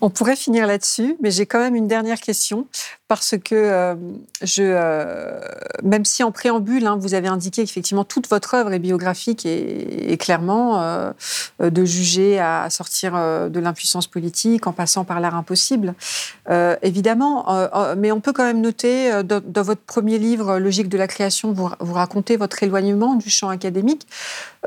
On pourrait finir là-dessus, mais j'ai quand même une dernière question parce que euh, je, euh, même si en préambule, hein, vous avez indiqué qu'effectivement toute votre œuvre est biographique et, clairement euh, de juger à sortir de l'impuissance politique en passant par l'art impossible, évidemment, mais on peut quand même noter dans, votre premier livre, Logique de la création, vous, vous racontez votre éloignement du champ académique.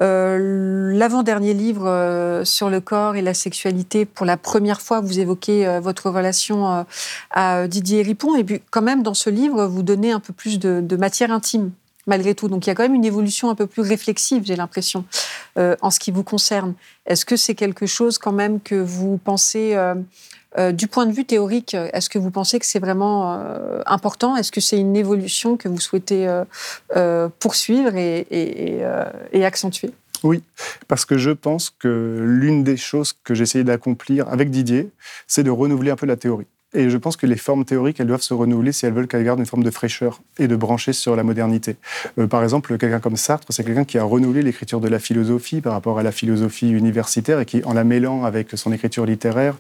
L'avant-dernier livre sur le corps et la sexualité pour la première fois, vous évoquez euh, votre relation euh, à Didier Ripon. Et puis, quand même, dans ce livre, vous donnez un peu plus de, matière intime, malgré tout. Donc, il y a quand même une évolution un peu plus réflexive, j'ai l'impression, euh, en ce qui vous concerne. Est-ce que c'est quelque chose, quand même, que vous pensez. du point de vue théorique, est-ce que vous pensez que c'est vraiment important? Est-ce que c'est une évolution que vous souhaitez poursuivre et accentuer? Oui, parce que je pense que l'une des choses que j'ai d'accomplir avec Didier, c'est de renouveler un peu la théorie. Et je pense que les formes théoriques, elles doivent se renouveler si elles veulent qu'elles gardent une forme de fraîcheur et de brancher sur la modernité. Euh, par exemple, quelqu'un comme Sartre, c'est quelqu'un qui a renouvelé l'écriture de la philosophie par rapport à la philosophie universitaire et qui, en la mêlant avec son écriture littéraire,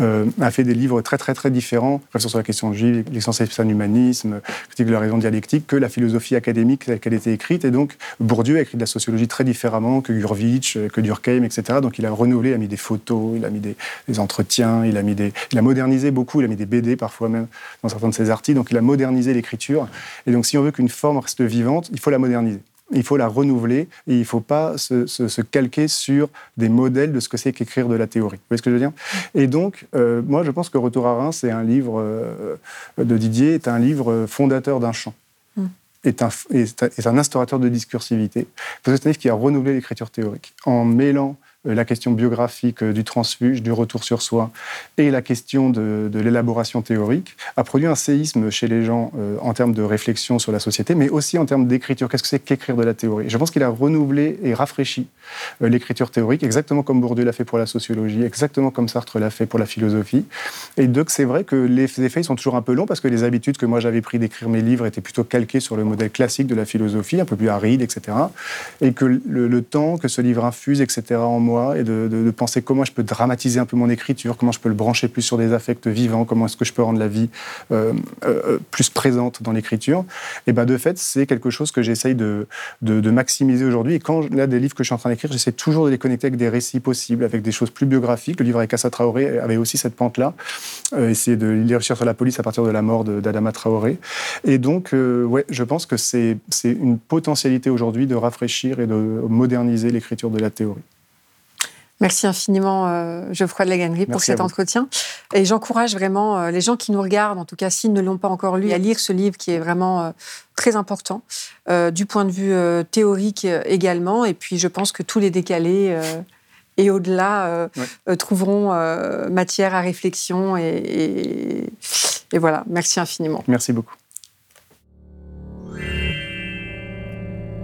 euh, a fait des livres très très très différents, sur la question juive, l'existence d'un humanisme, critique de la raison dialectique, que la philosophie académique telle qu'elle était écrite. Et donc, Bourdieu a écrit de la sociologie très différemment que Gurvitch, que Durkheim, etc. Donc, il a renouvelé, a mis des photos, il a mis des, entretiens, il a, mis des, il a modernisé beaucoup, des BD parfois même dans certains de ses articles. Donc il a modernisé l'écriture. Et donc si on veut qu'une forme reste vivante, il faut la moderniser. Il faut la renouveler et il ne faut pas se, calquer sur des modèles de ce que c'est qu'écrire de la théorie. Vous voyez ce que je veux dire? Et donc, euh, moi, je pense que Retour à Reims, c'est un livre euh, de Didier, est un livre fondateur d'un champ. Mm. Est un, est, un, instaurateur de discursivité. C'est un livre qui a renouvelé l'écriture théorique en mêlant la question biographique du transfuge, du retour sur soi et la question de, l'élaboration théorique, a produit un séisme chez les gens en termes de réflexion sur la société, mais aussi en termes d'écriture. Qu'est-ce que c'est qu'écrire de la théorie? Je pense qu'il a renouvelé et rafraîchi l'écriture théorique, exactement comme Bourdieu l'a fait pour la sociologie, exactement comme Sartre l'a fait pour la philosophie. Et donc c'est vrai que les effets sont toujours un peu longs parce que les habitudes que moi j'avais pris d'écrire mes livres étaient plutôt calquées sur le modèle classique de la philosophie, un peu plus aride, etc. Et que le, temps que ce livre infuse, etc. en moi, et de, penser comment je peux dramatiser un peu mon écriture, comment je peux le brancher plus sur des affects vivants, comment est-ce que je peux rendre la vie euh, euh, plus présente dans l'écriture, et ben de fait c'est quelque chose que j'essaye de, maximiser aujourd'hui. Et quand là des livres que je suis en train d'écrire, j'essaie toujours de les connecter avec des récits possibles, avec des choses plus biographiques. Le livre avec Assa Traoré avait aussi cette pente-là, euh, essayer de lire sur la police à partir de la mort d'Adama Traoré. Et donc, euh, ouais, je pense que c'est une potentialité aujourd'hui de rafraîchir et de moderniser l'écriture de la théorie. Merci infiniment, euh, Geoffroy de la pour cet entretien. Et j'encourage vraiment euh, les gens qui nous regardent, en tout cas s'ils ne l'ont pas encore lu, à lire ce livre qui est vraiment euh, très important, du point de vue théorique également. Et puis je pense que tous les décalés et au-delà trouveront matière à réflexion. et voilà, merci infiniment. Merci beaucoup.